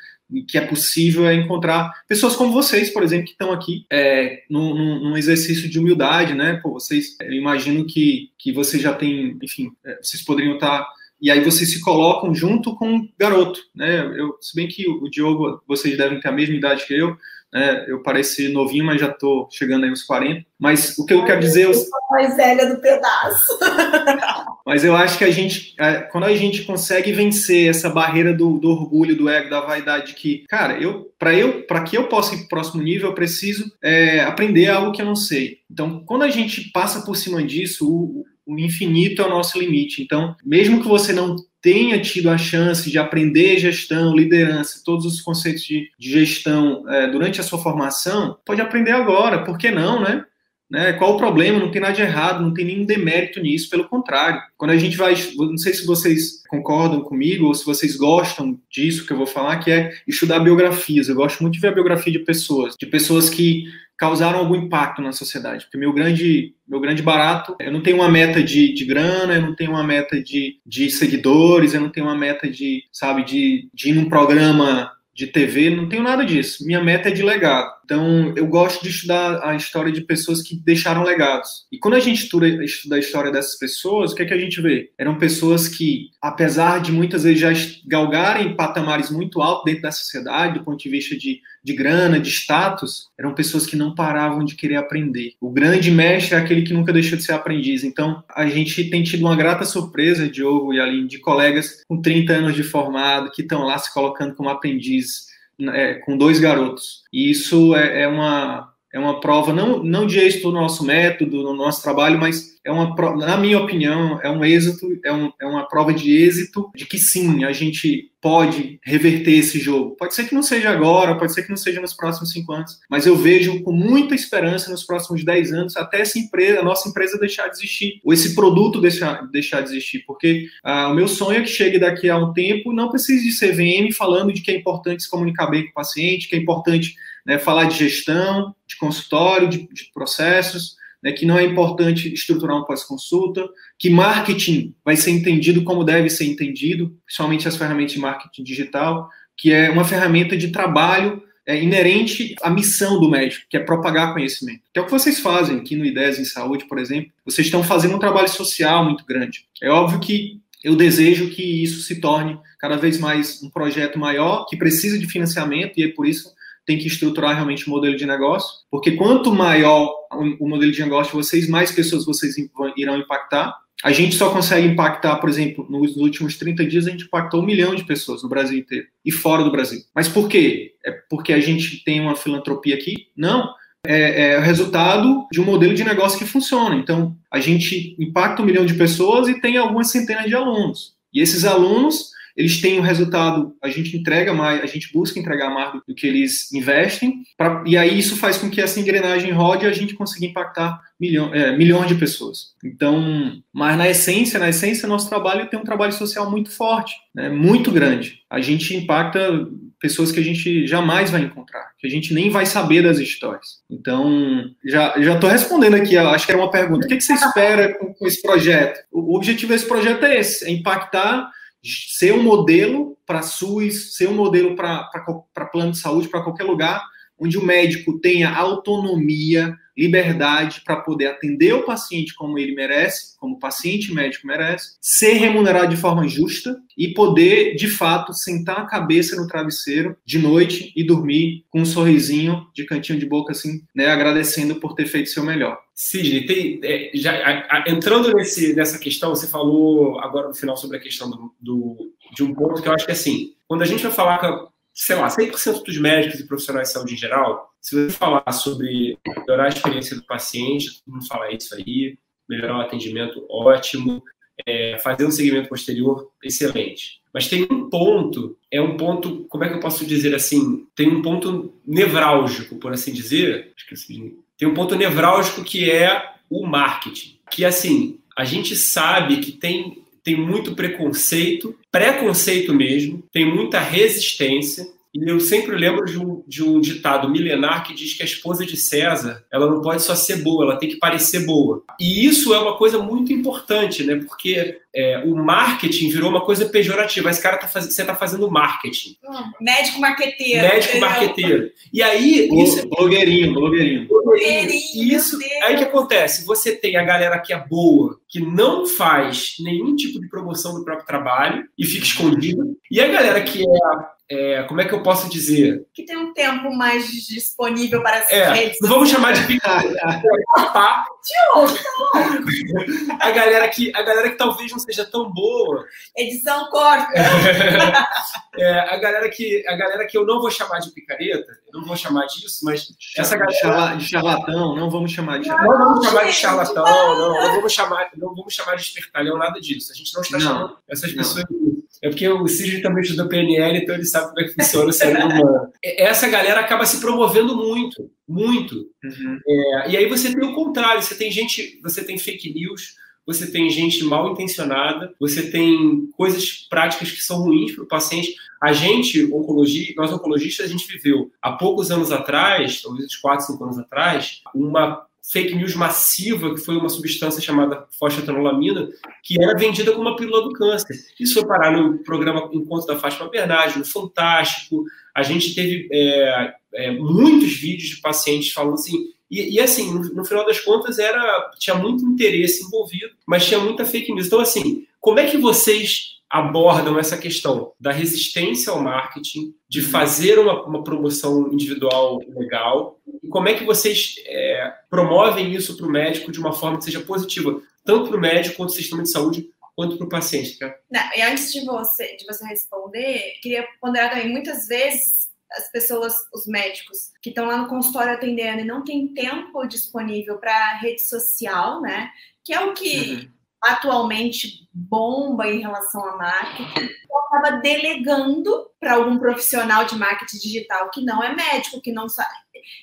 que é possível é encontrar pessoas como vocês, por exemplo, que estão aqui é, num, num, exercício de humildade, né? Pô, vocês, eu imagino que, que vocês já têm, enfim, é, vocês poderiam estar e aí vocês se colocam junto com um garoto, né? Eu, se bem que o Diogo, vocês devem ter a mesma idade que eu, né? Eu pareci novinho, mas já estou chegando aí aos 40. Mas o que eu quero dizer... Eu sou a mais velha do pedaço. mas eu acho que a gente, quando a gente consegue vencer essa barreira do, do orgulho, do ego, da vaidade, que, cara, eu, para eu, para que eu possa ir para o próximo nível, eu preciso é, aprender algo que eu não sei. Então, quando a gente passa por cima disso, o, o infinito é o nosso limite. Então, mesmo que você não tenha tido a chance de aprender gestão, liderança, todos os conceitos de, de gestão é, durante a sua formação, pode aprender agora, por que não, né? né? Qual o problema? Não tem nada de errado, não tem nenhum demérito nisso, pelo contrário. Quando a gente vai, não sei se vocês concordam comigo ou se vocês gostam disso que eu vou falar, que é estudar biografias. Eu gosto muito de ver a biografia de pessoas, de pessoas que causaram algum impacto na sociedade. Porque meu grande, meu grande barato, eu não tenho uma meta de, de grana, eu não tenho uma meta de, de seguidores, eu não tenho uma meta de, sabe, de, de ir num programa de TV, não tenho nada disso. Minha meta é de legado. Então, eu gosto de estudar a história de pessoas que deixaram legados. E quando a gente estuda, a história dessas pessoas, o que é que a gente vê? Eram pessoas que, apesar de muitas vezes já galgarem patamares muito altos dentro da sociedade, do ponto de vista de, de grana, de status, eram pessoas que não paravam de querer aprender. O grande mestre é aquele que nunca deixou de ser aprendiz. Então, a gente tem tido uma grata surpresa, Diogo e Aline, de colegas com 30 anos de formado, que estão lá se colocando como aprendizes é, com dois garotos. E isso é, é, uma, é uma prova não, não de êxito no nosso método, no nosso trabalho, mas é uma, na minha opinião, é um êxito, é, um, é uma prova de êxito de que sim, a gente pode reverter esse jogo. Pode ser que não seja agora, pode ser que não seja nos próximos cinco anos, mas eu vejo com muita esperança nos próximos dez anos até essa empresa, a nossa empresa deixar de existir, ou esse produto deixar, deixar de existir, porque ah, o meu sonho é que chegue daqui a um tempo, não precise de CVM falando de que é importante se comunicar bem com o paciente, que é importante né, falar de gestão, de consultório, de, de processos, né, que não é importante estruturar um pós-consulta, que marketing vai ser entendido como deve ser entendido, principalmente as ferramentas de marketing digital, que é uma ferramenta de trabalho é, inerente à missão do médico, que é propagar conhecimento. Que é o que vocês fazem aqui no Ideias em Saúde, por exemplo. Vocês estão fazendo um trabalho social muito grande. É óbvio que eu desejo que isso se torne cada vez mais um projeto maior, que precisa de financiamento, e é por isso tem que estruturar realmente o modelo de negócio, porque quanto maior o modelo de negócio de vocês, mais pessoas vocês irão impactar. A gente só consegue impactar, por exemplo, nos últimos 30 dias a gente impactou um milhão de pessoas no Brasil inteiro e fora do Brasil. Mas por quê? É porque a gente tem uma filantropia aqui? Não. É, é o resultado de um modelo de negócio que funciona. Então, a gente impacta um milhão de pessoas e tem algumas centenas de alunos. E esses alunos eles têm um resultado, a gente entrega mais, a gente busca entregar mais do, que eles investem, pra, e aí isso faz com que essa engrenagem rode e a gente consiga impactar é, milhões de pessoas. Então, mas na essência, na essência, nosso trabalho tem um trabalho social muito forte, né, muito grande. A gente impacta pessoas que a gente jamais vai encontrar, que a gente nem vai saber das histórias. Então, já já estou respondendo aqui, acho que era uma pergunta. O que, que você espera com, com esse projeto? O, o objetivo desse projeto é esse, é impactar ser um modelo para SUS, ser um modelo para plano de saúde, para qualquer lugar, onde o médico tenha autonomia, liberdade para poder atender o paciente como ele merece, como o paciente médico merece, ser remunerado de forma justa e poder, de fato, sentar a cabeça no travesseiro de noite e dormir com um sorrisinho de cantinho de boca, assim, né, agradecendo por ter feito seu melhor. Sidney, tem, é, já, a, a, entrando nesse, nessa questão, você falou agora no final sobre a questão do, do, de um ponto que eu acho que, assim, quando a gente vai falar com, sei lá, 100% dos médicos e profissionais de saúde em geral, se você falar sobre melhorar a experiência do paciente, todo mundo fala isso aí, melhorar o atendimento, ótimo, é, fazer um segmento posterior, excelente. Mas tem um ponto, é um ponto, como é que eu posso dizer assim? Tem um ponto nevrálgico, por assim dizer, tem um ponto nevrálgico que é o marketing. Que assim, a gente sabe que tem, tem muito preconceito, preconceito mesmo, tem muita resistência E eu sempre lembro de um, de um ditado milenar que diz que a esposa de César, ela não pode só ser boa, ela tem que parecer boa. E isso é uma coisa muito importante, né? Porque é, o marketing virou uma coisa pejorativa. Esse cara tá fazendo, você está fazendo marketing. Hum, médico marqueteiro. Médico marqueteiro. E aí. Isso, é blogueirinho, blogueirinho. blogueirinho. Isso, aí o que acontece? Você tem a galera que é boa, que não faz nenhum tipo de promoção do próprio trabalho e fica escondida. E a galera que é é, como é que eu posso dizer? Que tem um tempo mais disponível para as é, redes. Não vamos chamar de tá? a galera que a galera que talvez não seja tão boa. Edição corta. É, a galera que a galera que eu não vou chamar de picareta, eu não vou chamar disso, mas essa galera de charlatão, não vamos chamar de charlatão. Não vamos chamar de charlatão, não, não vamos chamar, não vamos chamar de espertalhão, nada disso. A gente não está não, chamando essas pessoas. Não. É porque o Cid também estudou PNL, então ele sabe como é que funciona o cérebro humano. Essa galera acaba se promovendo muito, muito. Uhum. É, e aí você tem o contrário, você tem gente, você tem fake news, você tem gente mal intencionada, você tem coisas práticas que são ruins para o paciente. A gente, oncologia, nós oncologistas, a gente viveu há poucos anos atrás, talvez uns 4, 5 anos atrás, uma fake news massiva, que foi uma substância chamada fosfetanolamina, que era vendida como uma pílula do câncer. Isso foi parar no programa Encontro da Fátima Bernardi, no Fantástico. A gente teve é, é, muitos vídeos de pacientes falando assim. E, e assim, no, no, final das contas, era tinha muito interesse envolvido, mas tinha muita fake news. Então, assim, como é que vocês abordam essa questão da resistência ao marketing, de fazer uma, uma promoção individual legal, e como é que vocês é, promovem isso para o médico de uma forma que seja positiva, tanto para o médico quanto para o sistema de saúde, quanto para o paciente. Tá? Não, e antes de você, de você responder, queria ponderar também, muitas vezes as pessoas, os médicos que estão lá no consultório atendendo e não têm tempo disponível para rede social, né? Que é o que uhum atualmente bomba em relação a marketing, acaba delegando para algum profissional de marketing digital que não é médico, que não sabe.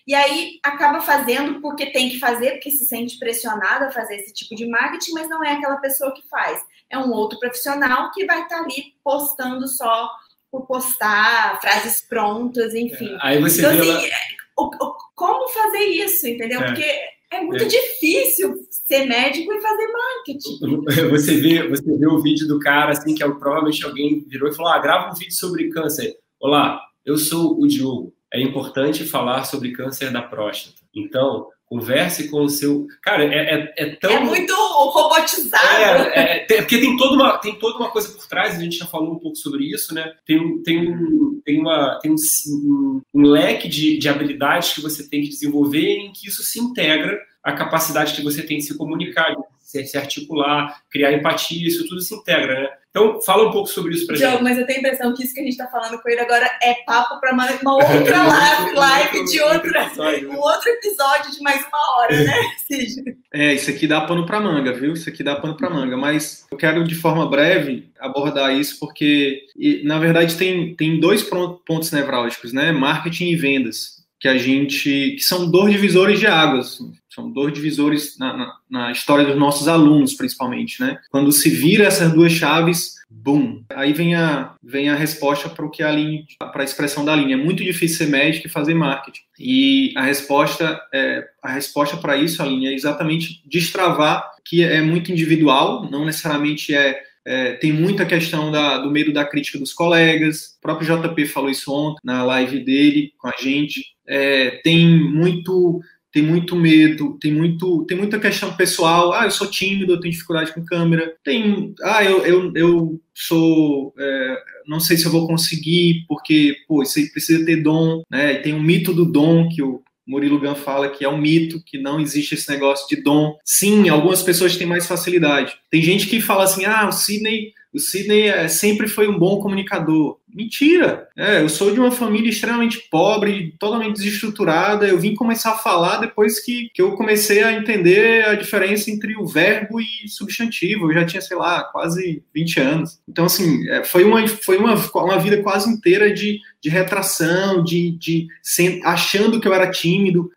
E aí acaba fazendo porque tem que fazer, porque se sente pressionado a fazer esse tipo de marketing, mas não é aquela pessoa que faz. É um outro profissional que vai estar tá ali postando só por postar, frases prontas, enfim. É, aí você então, vê assim, é, o, o, como fazer isso, entendeu? É. Porque é muito é. difícil ser médico e fazer marketing. Você vê, você vê o vídeo do cara, assim, que é, provavelmente alguém virou e falou: ah, grava um vídeo sobre câncer. Olá, eu sou o Diogo. É importante falar sobre câncer da próstata. Então, converse com o seu. Cara, é, é, é tão. É muito robotizado. É, é, porque tem toda, uma, tem toda uma coisa por trás, a gente já falou um pouco sobre isso, né? Tem, tem, um, tem, uma, tem um, um leque de, de habilidades que você tem que desenvolver em que isso se integra à capacidade que você tem de se comunicar, de se articular, criar empatia, isso tudo se integra, né? Então, fala um pouco sobre isso pra Diogo, gente. mas eu tenho a impressão que isso que a gente está falando com ele agora é papo para uma, uma, outra live, live de outra, um outro episódio de mais uma hora, né, Cid? É, isso aqui dá pano para manga, viu? Isso aqui dá pano para manga, mas eu quero de forma breve abordar isso porque, na verdade, tem, tem dois pontos nevrálgicos, né? Marketing e vendas que a gente que são dois divisores de águas, são dois divisores na, na, na, história dos nossos alunos, principalmente, né? Quando se vira essas duas chaves, bum, aí vem a vem a resposta para o que a linha, para a expressão da linha. É muito difícil ser médico e fazer marketing. E a resposta é a resposta para isso, a linha, é exatamente destravar que é muito individual, não necessariamente é é, tem muita questão da, do medo da crítica dos colegas. O próprio JP falou isso ontem na live dele com a gente. É, tem muito tem muito medo, tem muito tem muita questão pessoal. Ah, eu sou tímido, eu tenho dificuldade com câmera. Tem, ah, eu, eu, eu sou, é, não sei se eu vou conseguir, porque pô, aí precisa ter dom, né? Tem um mito do dom que o Murilo Gun fala que é um mito, que não existe esse negócio de dom. Sim, algumas pessoas têm mais facilidade. Tem gente que fala assim: ah, o Sidney, o Sidney é, sempre foi um bom comunicador. Mentira! É, eu sou de uma família extremamente pobre, totalmente desestruturada. Eu vim começar a falar depois que, que eu comecei a entender a diferença entre o verbo e substantivo. Eu já tinha, sei lá, quase 20 anos. Então, assim, é, foi, uma, foi uma, uma vida quase inteira de, de retração, de, de sem, achando que eu era tímido.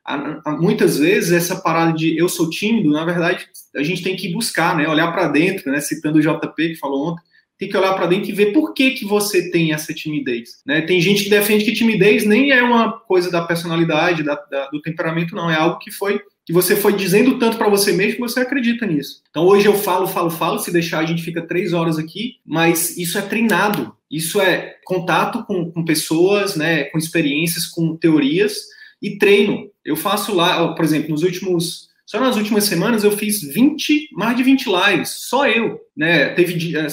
Muitas vezes, essa parada de eu sou tímido, na verdade, a gente tem que buscar, né? Olhar para dentro, né? Citando o JP que falou ontem tem que olhar para dentro e ver por que, que você tem essa timidez. Né? Tem gente que defende que timidez nem é uma coisa da personalidade, da, da, do temperamento, não. É algo que foi que você foi dizendo tanto para você mesmo que você acredita nisso. Então hoje eu falo, falo, falo. Se deixar a gente fica três horas aqui, mas isso é treinado. Isso é contato com, com pessoas, né? Com experiências, com teorias e treino. Eu faço lá, por exemplo, nos últimos só nas últimas semanas eu fiz 20, mais de 20 lives, só eu, né? Teve eh,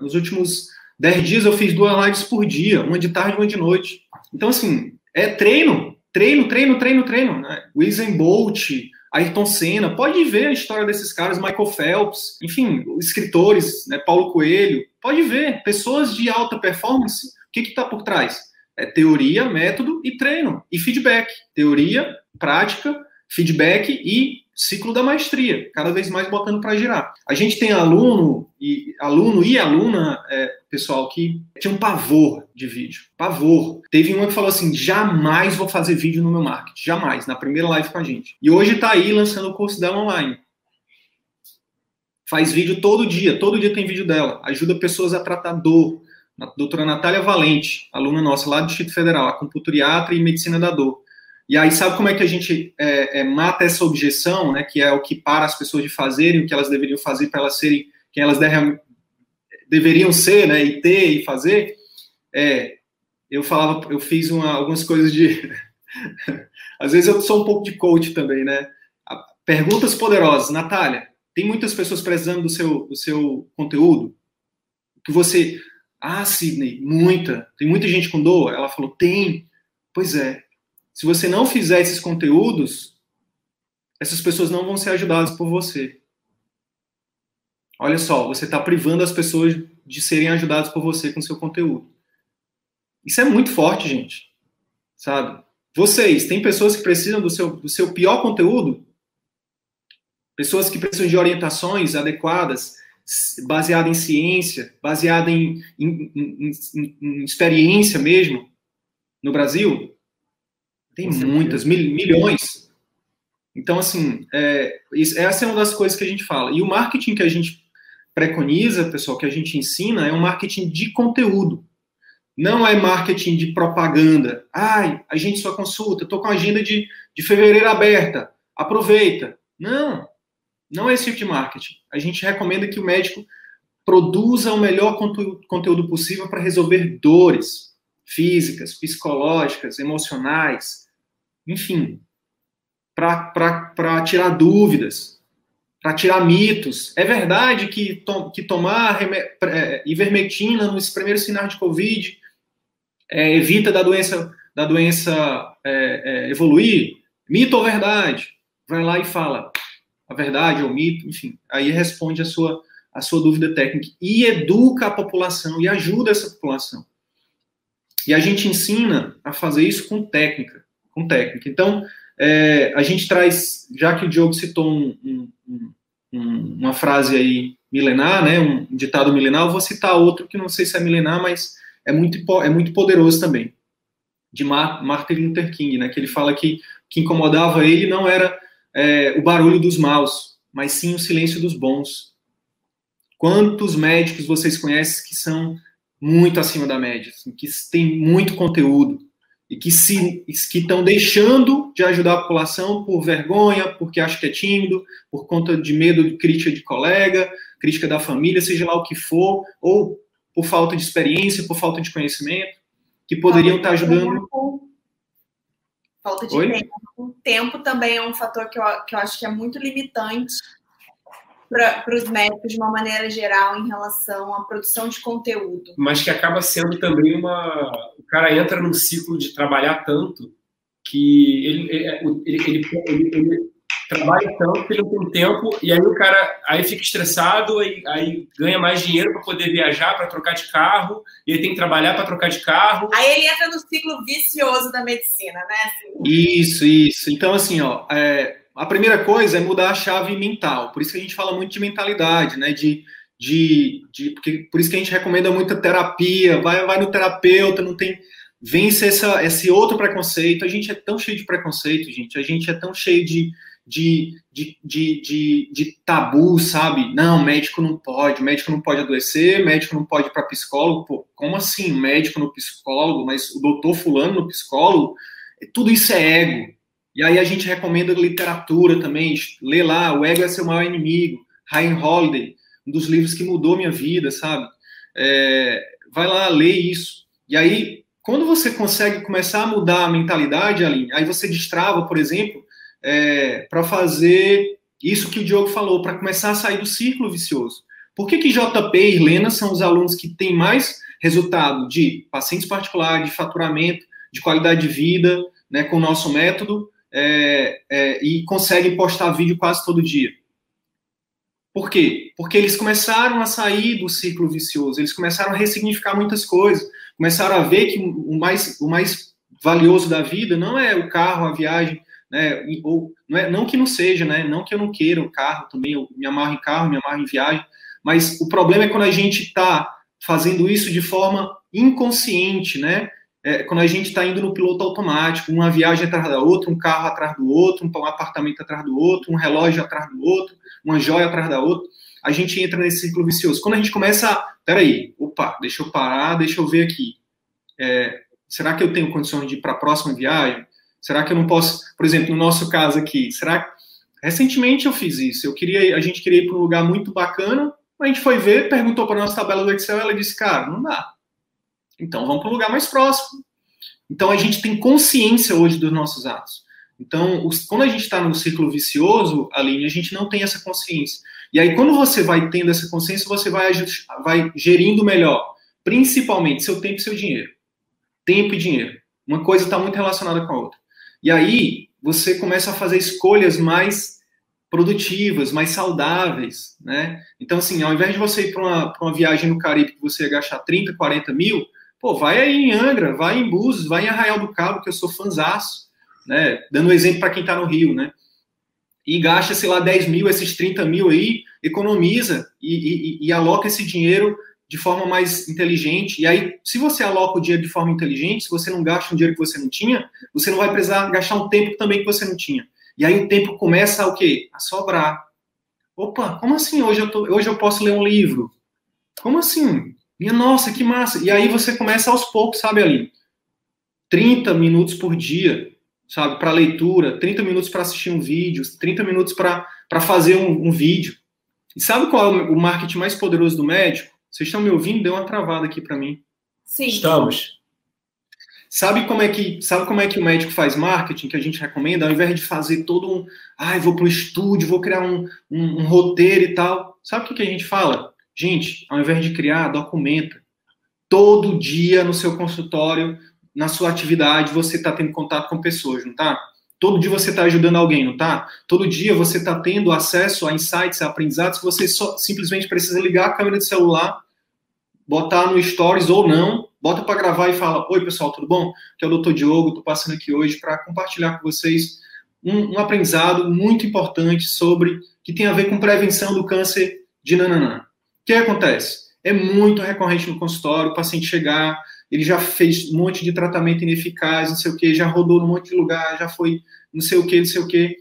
nos últimos 10 dias eu fiz duas lives por dia, uma de tarde e uma de noite. Então assim, é treino, treino, treino, treino, treino, né? Usain Bolt, Ayrton Senna, pode ver a história desses caras, Michael Phelps, enfim, escritores, né, Paulo Coelho, pode ver, pessoas de alta performance, o que está por trás? É teoria, método e treino, e feedback. Teoria, prática, feedback e ciclo da maestria, cada vez mais botando para girar. A gente tem aluno e aluno e aluna, é, pessoal, que tinha um pavor de vídeo, pavor. Teve uma que falou assim: jamais vou fazer vídeo no meu marketing, jamais, na primeira live com a gente. E hoje está aí lançando o curso dela online. Faz vídeo todo dia, todo dia tem vídeo dela. Ajuda pessoas a tratar dor. A doutora Natália Valente, aluna nossa lá do Distrito Federal, acupunturiatra e medicina da dor e aí, sabe como é que a gente é, é, mata essa objeção, né, que é o que para as pessoas de fazerem o que elas deveriam fazer para elas serem quem elas deveriam ser, né, e ter e fazer? É, eu falava, eu fiz uma, algumas coisas de. Às vezes eu sou um pouco de coach também, né? Perguntas poderosas. Natália, tem muitas pessoas precisando do seu, do seu conteúdo? Que você. Ah, Sidney, muita. Tem muita gente com dor? Ela falou, tem. Pois é, se você não fizer esses conteúdos, essas pessoas não vão ser ajudadas por você. Olha só, você está privando as pessoas de serem ajudadas por você com seu conteúdo. Isso é muito forte, gente. Sabe? Vocês, tem pessoas que precisam do seu, do seu pior conteúdo? Pessoas que precisam de orientações adequadas, baseada em ciência, baseada em, em, em, em experiência mesmo, no Brasil? Tem muitas, mil, milhões. Então, assim, é, essa é uma das coisas que a gente fala. E o marketing que a gente preconiza, pessoal, que a gente ensina, é um marketing de conteúdo. Não é marketing de propaganda. Ai, a gente só consulta, estou com a agenda de, de fevereiro aberta, aproveita. Não, não é esse tipo de marketing. A gente recomenda que o médico produza o melhor conteúdo, conteúdo possível para resolver dores físicas, psicológicas, emocionais, enfim, para tirar dúvidas, para tirar mitos. É verdade que, to, que tomar é, ivermectina nos primeiros sinais de Covid é, evita da doença, da doença é, é, evoluir? Mito ou verdade? Vai lá e fala a verdade ou mito, enfim. Aí responde a sua, a sua dúvida técnica e educa a população e ajuda essa população. E a gente ensina a fazer isso com técnica com técnica. Então, é, a gente traz, já que o Diogo citou um, um, um, uma frase aí milenar, né, um ditado milenar, eu vou citar outro que não sei se é milenar, mas é muito, é muito poderoso também, de Martin Luther King, né, que ele fala que que incomodava ele não era é, o barulho dos maus, mas sim o silêncio dos bons. Quantos médicos vocês conhecem que são muito acima da média, assim, que têm muito conteúdo, e que se que estão deixando de ajudar a população por vergonha, porque acha que é tímido, por conta de medo de crítica de colega, crítica da família, seja lá o que for, ou por falta de experiência, por falta de conhecimento, que poderiam estar ajudando. Tempo. Falta de Oi? tempo. Tempo também é um fator que eu, que eu acho que é muito limitante para os médicos de uma maneira geral em relação à produção de conteúdo. Mas que acaba sendo também uma. O cara entra num ciclo de trabalhar tanto que ele, ele, ele, ele, ele trabalha tanto que ele não tem tempo e aí o cara aí fica estressado aí, aí ganha mais dinheiro para poder viajar para trocar de carro e ele tem que trabalhar para trocar de carro aí ele entra no ciclo vicioso da medicina né assim. isso isso então assim ó é, a primeira coisa é mudar a chave mental. Por isso que a gente fala muito de mentalidade, né? De, de, de porque, por isso que a gente recomenda muita terapia. Vai, vai no terapeuta, não tem. Vence essa, esse outro preconceito. A gente é tão cheio de preconceito, gente. A gente é tão cheio de, de, de, de, de, de tabu, sabe? Não, médico não pode, médico não pode adoecer, médico não pode ir para psicólogo. Pô, como assim, médico no psicólogo, mas o doutor fulano no psicólogo? Tudo isso é ego. E aí a gente recomenda literatura também, lê lá, O Ego é Seu Maior Inimigo, Ryan Holiday, um dos livros que mudou minha vida, sabe? É, vai lá, lê isso. E aí, quando você consegue começar a mudar a mentalidade, Aline, aí você destrava, por exemplo, é, para fazer isso que o Diogo falou, para começar a sair do círculo vicioso. Por que, que JP e Irlena são os alunos que têm mais resultado de pacientes particulares, de faturamento, de qualidade de vida, né, com o nosso método, é, é, e conseguem postar vídeo quase todo dia? Por quê? Porque eles começaram a sair do círculo vicioso, eles começaram a ressignificar muitas coisas, começaram a ver que o mais, o mais valioso da vida não é o carro, a viagem, né? Ou não, é, não que não seja, né? Não que eu não queira o carro também, eu me amarro em carro, me amarro em viagem, mas o problema é quando a gente está fazendo isso de forma inconsciente, né? É, quando a gente está indo no piloto automático, uma viagem atrás da outra, um carro atrás do outro, um apartamento atrás do outro, um relógio atrás do outro, uma joia atrás da outra, a gente entra nesse ciclo vicioso. Quando a gente começa a, peraí, opa, deixa eu parar, deixa eu ver aqui. É, será que eu tenho condições de ir para a próxima viagem? Será que eu não posso, por exemplo, no nosso caso aqui, será recentemente eu fiz isso. Eu queria, a gente queria ir para um lugar muito bacana, a gente foi ver, perguntou para nossa tabela do Excel, ela disse, cara, não dá. Então vamos para um lugar mais próximo. Então a gente tem consciência hoje dos nossos atos. Então, os, quando a gente está no círculo vicioso, Aline, a gente não tem essa consciência. E aí, quando você vai tendo essa consciência, você vai, vai gerindo melhor, principalmente seu tempo e seu dinheiro. Tempo e dinheiro. Uma coisa está muito relacionada com a outra. E aí, você começa a fazer escolhas mais produtivas, mais saudáveis, né? Então, assim, ao invés de você ir para uma, uma viagem no Caribe que você ia gastar 30, 40 mil, pô, vai aí em Angra, vai em Búzios, vai em Arraial do Cabo, que eu sou fanzaço, né? Dando um exemplo para quem está no Rio, né? E gasta, sei lá, 10 mil, esses 30 mil aí, economiza e, e, e aloca esse dinheiro de forma mais inteligente. E aí, se você aloca o dinheiro de forma inteligente, se você não gasta um dinheiro que você não tinha, você não vai precisar gastar um tempo também que você não tinha. E aí o tempo começa a o quê? A sobrar. Opa, como assim? Hoje eu, tô, hoje eu posso ler um livro. Como assim? Minha nossa, que massa. E aí você começa aos poucos, sabe, ali? 30 minutos por dia, sabe, para leitura, 30 minutos para assistir um vídeo, 30 minutos para fazer um, um vídeo. E sabe qual é o marketing mais poderoso do médico? Vocês estão me ouvindo? Deu uma travada aqui para mim. Sim. Estamos. Sabe como é que sabe como é que o médico faz marketing que a gente recomenda? Ao invés de fazer todo um, ai, ah, vou para o estúdio, vou criar um, um, um, roteiro e tal. Sabe o que, que a gente fala? Gente, ao invés de criar, documenta. Todo dia no seu consultório, na sua atividade, você está tendo contato com pessoas, não tá? Todo dia você está ajudando alguém, não tá? Todo dia você está tendo acesso a insights, a aprendizados, você só, simplesmente precisa ligar a câmera de celular, botar no Stories ou não, bota para gravar e fala: Oi, pessoal, tudo bom? Que é o Dr. Diogo, estou passando aqui hoje para compartilhar com vocês um, um, aprendizado muito importante sobre que tem a ver com prevenção do câncer de nananã. Que acontece? É muito recorrente no consultório o paciente chegar, ele já fez um monte de tratamento ineficaz, não sei o que, já rodou num monte de lugar, já foi não sei o que, não sei o que.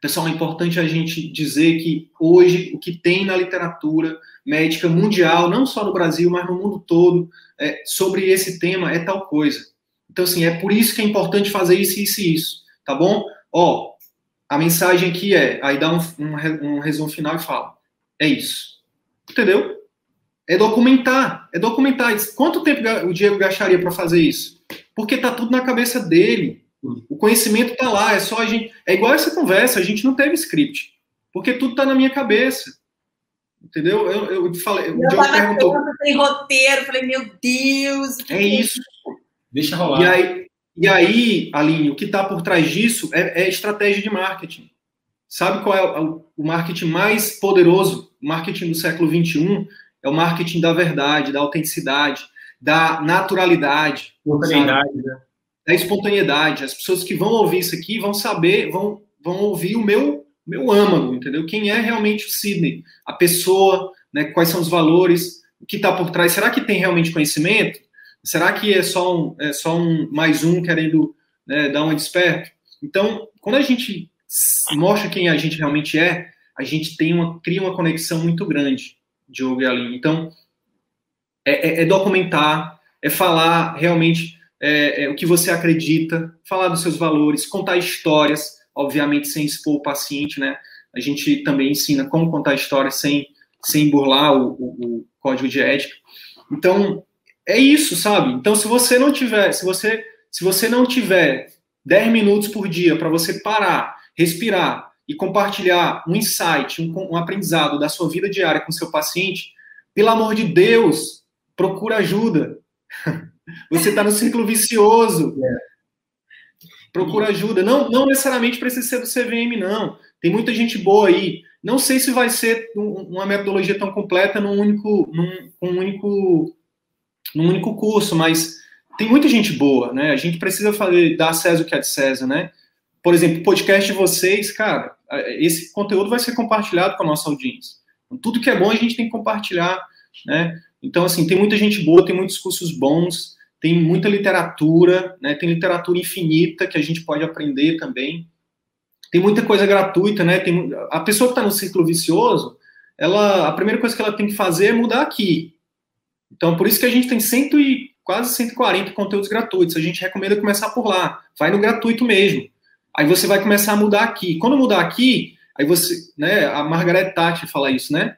Pessoal, é importante a gente dizer que hoje o que tem na literatura médica mundial, não só no Brasil, mas no mundo todo, é, sobre esse tema é tal coisa. Então, assim, é por isso que é importante fazer isso, isso e isso, tá bom? Ó, a mensagem aqui é, aí dá um, um, um resumo final e fala, é isso. Entendeu? É documentar, é documentar. Quanto tempo o Diego gastaria para fazer isso? Porque tá tudo na cabeça dele. O conhecimento tá lá, é só a gente. É igual essa conversa, a gente não teve script. Porque tudo tá na minha cabeça. Entendeu? Eu, eu falei. Eu o Diogo perguntou. Tem roteiro, falei, meu Deus. É isso. Deixa rolar. E aí, e aí Aline, o que está por trás disso é, é, estratégia de marketing. Sabe qual é o, marketing mais poderoso? O marketing do século XXI é o marketing da verdade, da autenticidade, da naturalidade. Espontaneidade, né? Da espontaneidade. As pessoas que vão ouvir isso aqui vão saber, vão, vão ouvir o meu, meu âmago, entendeu? Quem é realmente o Sidney? A pessoa, né? quais são os valores, o que está por trás. Será que tem realmente conhecimento? Será que é só um, é só um mais um querendo né, dar um desperto? Então, quando a gente mostra quem a gente realmente é, a gente tem uma, cria uma conexão muito grande, Diogo e Aline. Então, é, é, é documentar, é falar realmente é, é, o que você acredita, falar dos seus valores, contar histórias, obviamente sem expor o paciente, né? A gente também ensina como contar histórias sem, sem burlar o, o, o código de ética. Então, é isso, sabe? Então, se você não tiver, se você, se você não tiver 10 minutos por dia para você parar, respirar e compartilhar um insight, um, um aprendizado da sua vida diária com seu paciente, pelo amor de Deus, procura ajuda. Você está no ciclo vicioso. É. Procura ajuda. Não, não necessariamente precisa ser do CVM, não. Tem muita gente boa aí. Não sei se vai ser uma metodologia tão completa num único, num, um único, num único curso, mas tem muita gente boa, né? A gente precisa fazer, dar César o que é de César, né? Por exemplo, o podcast de vocês, cara, esse conteúdo vai ser compartilhado com a nossa audiência. Então, tudo que é bom a gente tem que compartilhar, né? Então, assim, tem muita gente boa, tem muitos cursos bons, tem muita literatura, né? Tem literatura infinita que a gente pode aprender também. Tem muita coisa gratuita, né? Tem, a pessoa que está no ciclo vicioso, ela, a primeira coisa que ela tem que fazer é mudar aqui. Então, por isso que a gente tem cento e quase 140 conteúdos gratuitos. A gente recomenda começar por lá. Vai no gratuito mesmo. Aí você vai começar a mudar aqui. Quando mudar aqui, aí você, né, a Margaret Thatcher fala isso, né?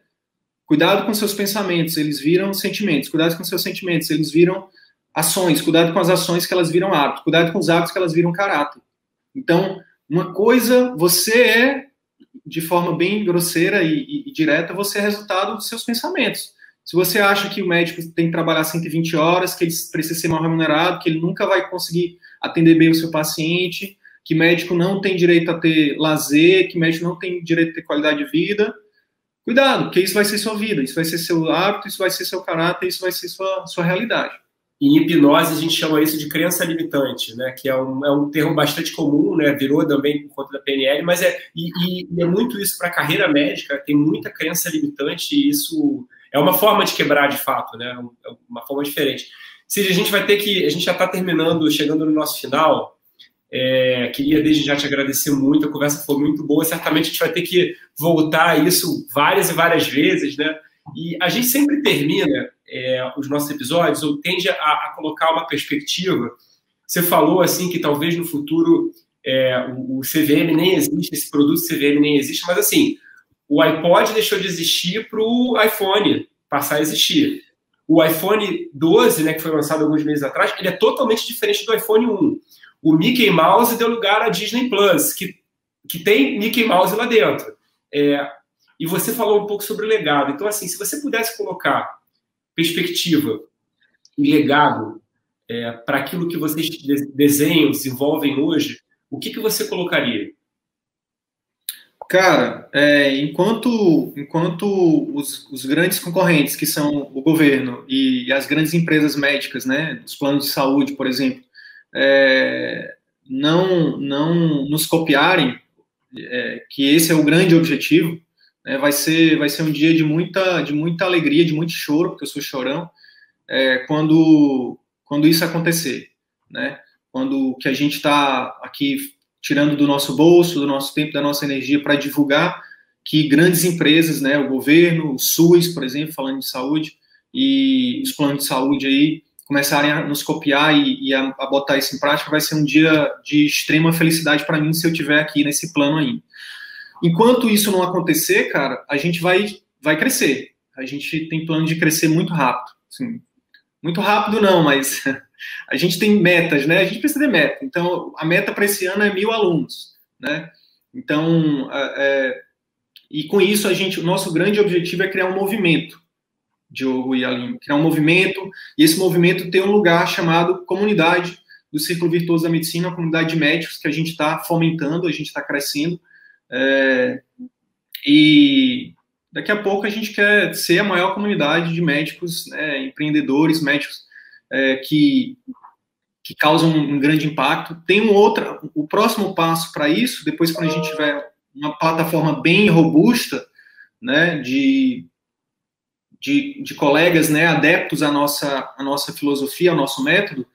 Cuidado com seus pensamentos, eles viram sentimentos. Cuidado com seus sentimentos, eles viram ações. Cuidado com as ações que elas viram hábitos. Cuidado com os hábitos que elas viram caráter. Então, uma coisa, você é, de forma bem grosseira e, e, e direta, você é resultado dos seus pensamentos. Se você acha que o médico tem que trabalhar 120 horas, que ele precisa ser mal remunerado, que ele nunca vai conseguir atender bem o seu paciente, que médico não tem direito a ter lazer, que médico não tem direito a ter qualidade de vida, cuidado, porque isso vai ser sua vida, isso vai ser seu hábito, isso vai ser seu caráter, isso vai ser sua, sua realidade. Em hipnose, a gente chama isso de crença limitante, né? que é um, é um termo bastante comum, né? virou também por conta da PNL, mas é, e, e é muito isso para a carreira médica, tem muita crença limitante e isso é uma forma de quebrar de fato, né? É uma forma diferente. Cid, a gente vai ter que. A gente já está terminando, chegando no nosso final. É, queria desde já te agradecer muito, a conversa foi muito boa. Certamente a gente vai ter que voltar a isso várias e várias vezes, né? E a gente sempre termina é, os nossos episódios ou tende a, a, colocar uma perspectiva. Você falou assim que talvez no futuro é, o, o CVM nem existe, esse produto CVM nem existe, mas assim, o iPod deixou de existir para o iPhone passar a existir. O iPhone 12, né, que foi lançado alguns meses atrás, ele é totalmente diferente do iPhone 1. O Mickey Mouse deu lugar à Disney Plus, que, que tem Mickey Mouse lá dentro. É, e você falou um pouco sobre o legado. Então, assim, se você pudesse colocar perspectiva e legado é, para aquilo que vocês desenham, desenvolvem hoje, o que, que você colocaria? Cara, é, enquanto, enquanto os, os, grandes concorrentes, que são o governo e, e, as grandes empresas médicas, né, os planos de saúde, por exemplo, é, não, não nos copiarem, é, que esse é o grande objetivo, né, vai, ser, vai ser um dia de muita, de muita alegria, de muito choro, porque eu sou chorão, é, quando, quando isso acontecer, né? Quando que a gente está aqui tirando do nosso bolso, do nosso tempo, da nossa energia para divulgar que grandes empresas, né, o governo, o SUS, por exemplo, falando de saúde, e os planos de saúde aí começarem a nos copiar e, e a, a, botar isso em prática, vai ser um dia de extrema felicidade para mim se eu tiver aqui nesse plano aí. Enquanto isso não acontecer, cara, a gente vai vai crescer. A gente tem plano de crescer muito rápido. Assim, muito rápido não, mas a gente tem metas, né? A gente precisa de meta. Então, a meta para esse ano é mil alunos, né? Então, é, e com isso a gente, o nosso grande objetivo é criar um movimento, Diogo e Aline, criar um movimento e esse movimento ter um lugar chamado comunidade do Círculo Virtuoso da Medicina, a comunidade de médicos que a gente está fomentando, a gente está crescendo. É, e daqui a pouco a gente quer ser a maior comunidade de médicos, né, empreendedores, médicos é, que, que causam um grande impacto. Tem um outro, o próximo passo para isso, depois quando a gente tiver uma plataforma bem robusta, né, de, de, de colegas, né, adeptos à nossa, à nossa filosofia, ao nosso método,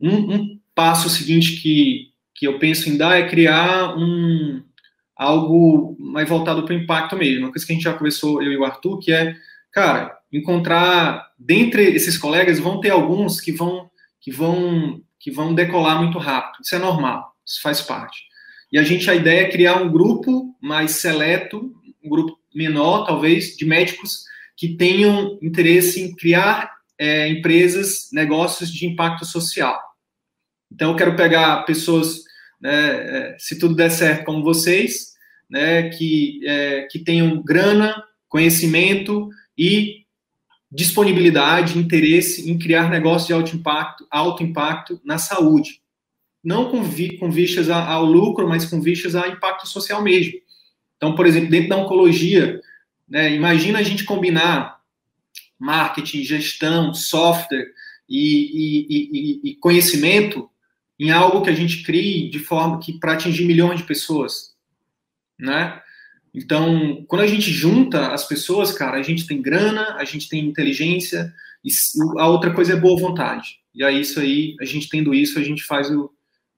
um, um passo seguinte que, que eu penso em dar é criar um, algo mais voltado para o impacto mesmo. Uma coisa que a gente já conversou, eu e o Arthur, que é, cara, encontrar, dentre esses colegas, vão ter alguns que vão, que vão, que vão decolar muito rápido. Isso é normal, isso faz parte. E a gente, a ideia é criar um grupo mais seleto, um grupo menor, talvez, de médicos que tenham interesse em criar é, empresas, negócios de impacto social. Então, eu quero pegar pessoas, né, é, se tudo der certo, como vocês, né, que, é, que tenham grana, conhecimento e disponibilidade, interesse em criar negócios de alto impacto, alto impacto na saúde. Não com, vi, com vistas ao lucro, mas com vistas a impacto social mesmo. Então, por exemplo, dentro da oncologia, né, imagina a gente combinar marketing, gestão, software e, e, e, e conhecimento em algo que a gente crie de forma que para atingir milhões de pessoas, né? Então, quando a gente junta as pessoas, cara, a gente tem grana, a gente tem inteligência, e a outra coisa é boa vontade. E aí isso aí, a gente tendo isso, a gente faz o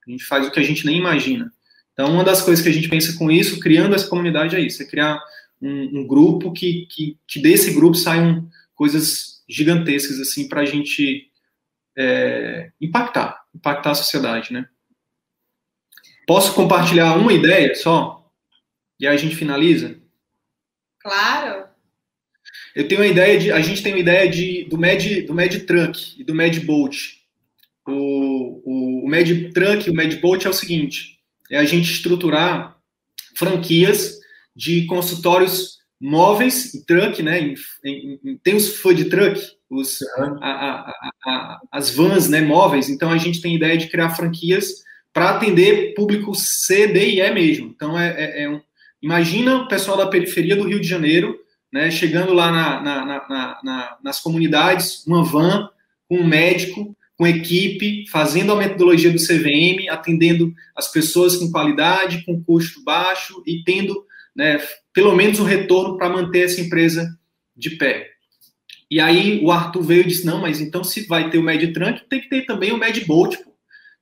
a gente faz o que a gente nem imagina. Então, uma das coisas que a gente pensa com isso, criando essa comunidade, é isso: é criar um, um grupo que, que, que, desse grupo saiam coisas gigantescas, assim, para a gente é, impactar, impactar a sociedade, né? Posso compartilhar uma ideia só? E aí a gente finaliza? Claro. Eu tenho uma ideia de. A gente tem uma ideia de, do Mad, do Mad Truck e do Mad Bolt. O, o, o Mad Truck e o Mad Bolt é o seguinte: é a gente estruturar franquias de consultórios móveis e truck, né? Em, em, tem os food truck, os, a, a, a, as vans né, móveis, então a gente tem ideia de criar franquias para atender público C, D e E mesmo. Então, é, é, é um, imagina o pessoal da periferia do Rio de Janeiro, né, chegando lá na, na, na, nas comunidades, uma van com um médico, com equipe, fazendo a metodologia do CVM, atendendo as pessoas com qualidade, com custo baixo e tendo, né, pelo menos um retorno para manter essa empresa de pé. E aí o Arthur veio e disse: não, mas então se vai ter o MedTrunk, tem que ter também o MedBoat,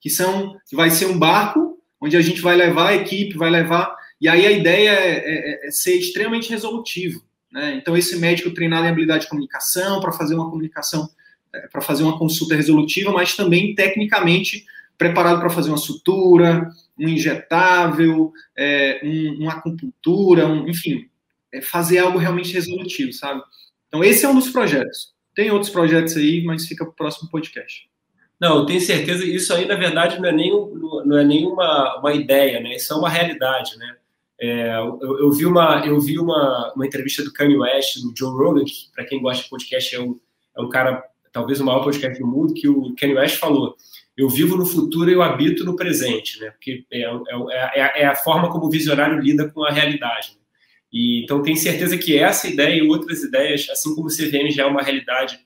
que são, que vai ser um barco onde a gente vai levar a equipe, vai levar. E aí a ideia é, é, é ser extremamente resolutivo. Né? Então, esse médico treinado em habilidade de comunicação, para fazer uma comunicação é, para fazer uma consulta resolutiva, mas também tecnicamente preparado para fazer uma sutura, um injetável, é, um, uma acupuntura, um, enfim, é fazer algo realmente resolutivo, sabe? Então, esse é um dos projetos. Tem outros projetos aí, mas fica para o próximo podcast. Não, eu tenho certeza, isso aí, na verdade, não é nem, não é nem uma, uma ideia, né? Isso é uma realidade, né? É, eu, eu, vi, uma, eu vi uma, uma entrevista do Kanye West, do Joe Rogan, que, para quem gosta de podcast, é um, é um cara talvez o maior podcast do mundo, que o Kanye West falou. Eu vivo no futuro e eu habito no presente, né? Porque é, é, é, é a forma como o visionário lida com a realidade. Né? E, então, tenho certeza que essa ideia e outras ideias, assim como o CVM já é uma realidade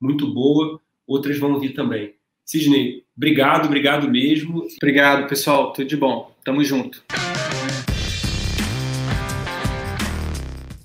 muito boa, outras vão vir também. Sidney, obrigado, obrigado mesmo. Obrigado, pessoal. Tudo de bom. Tamo junto.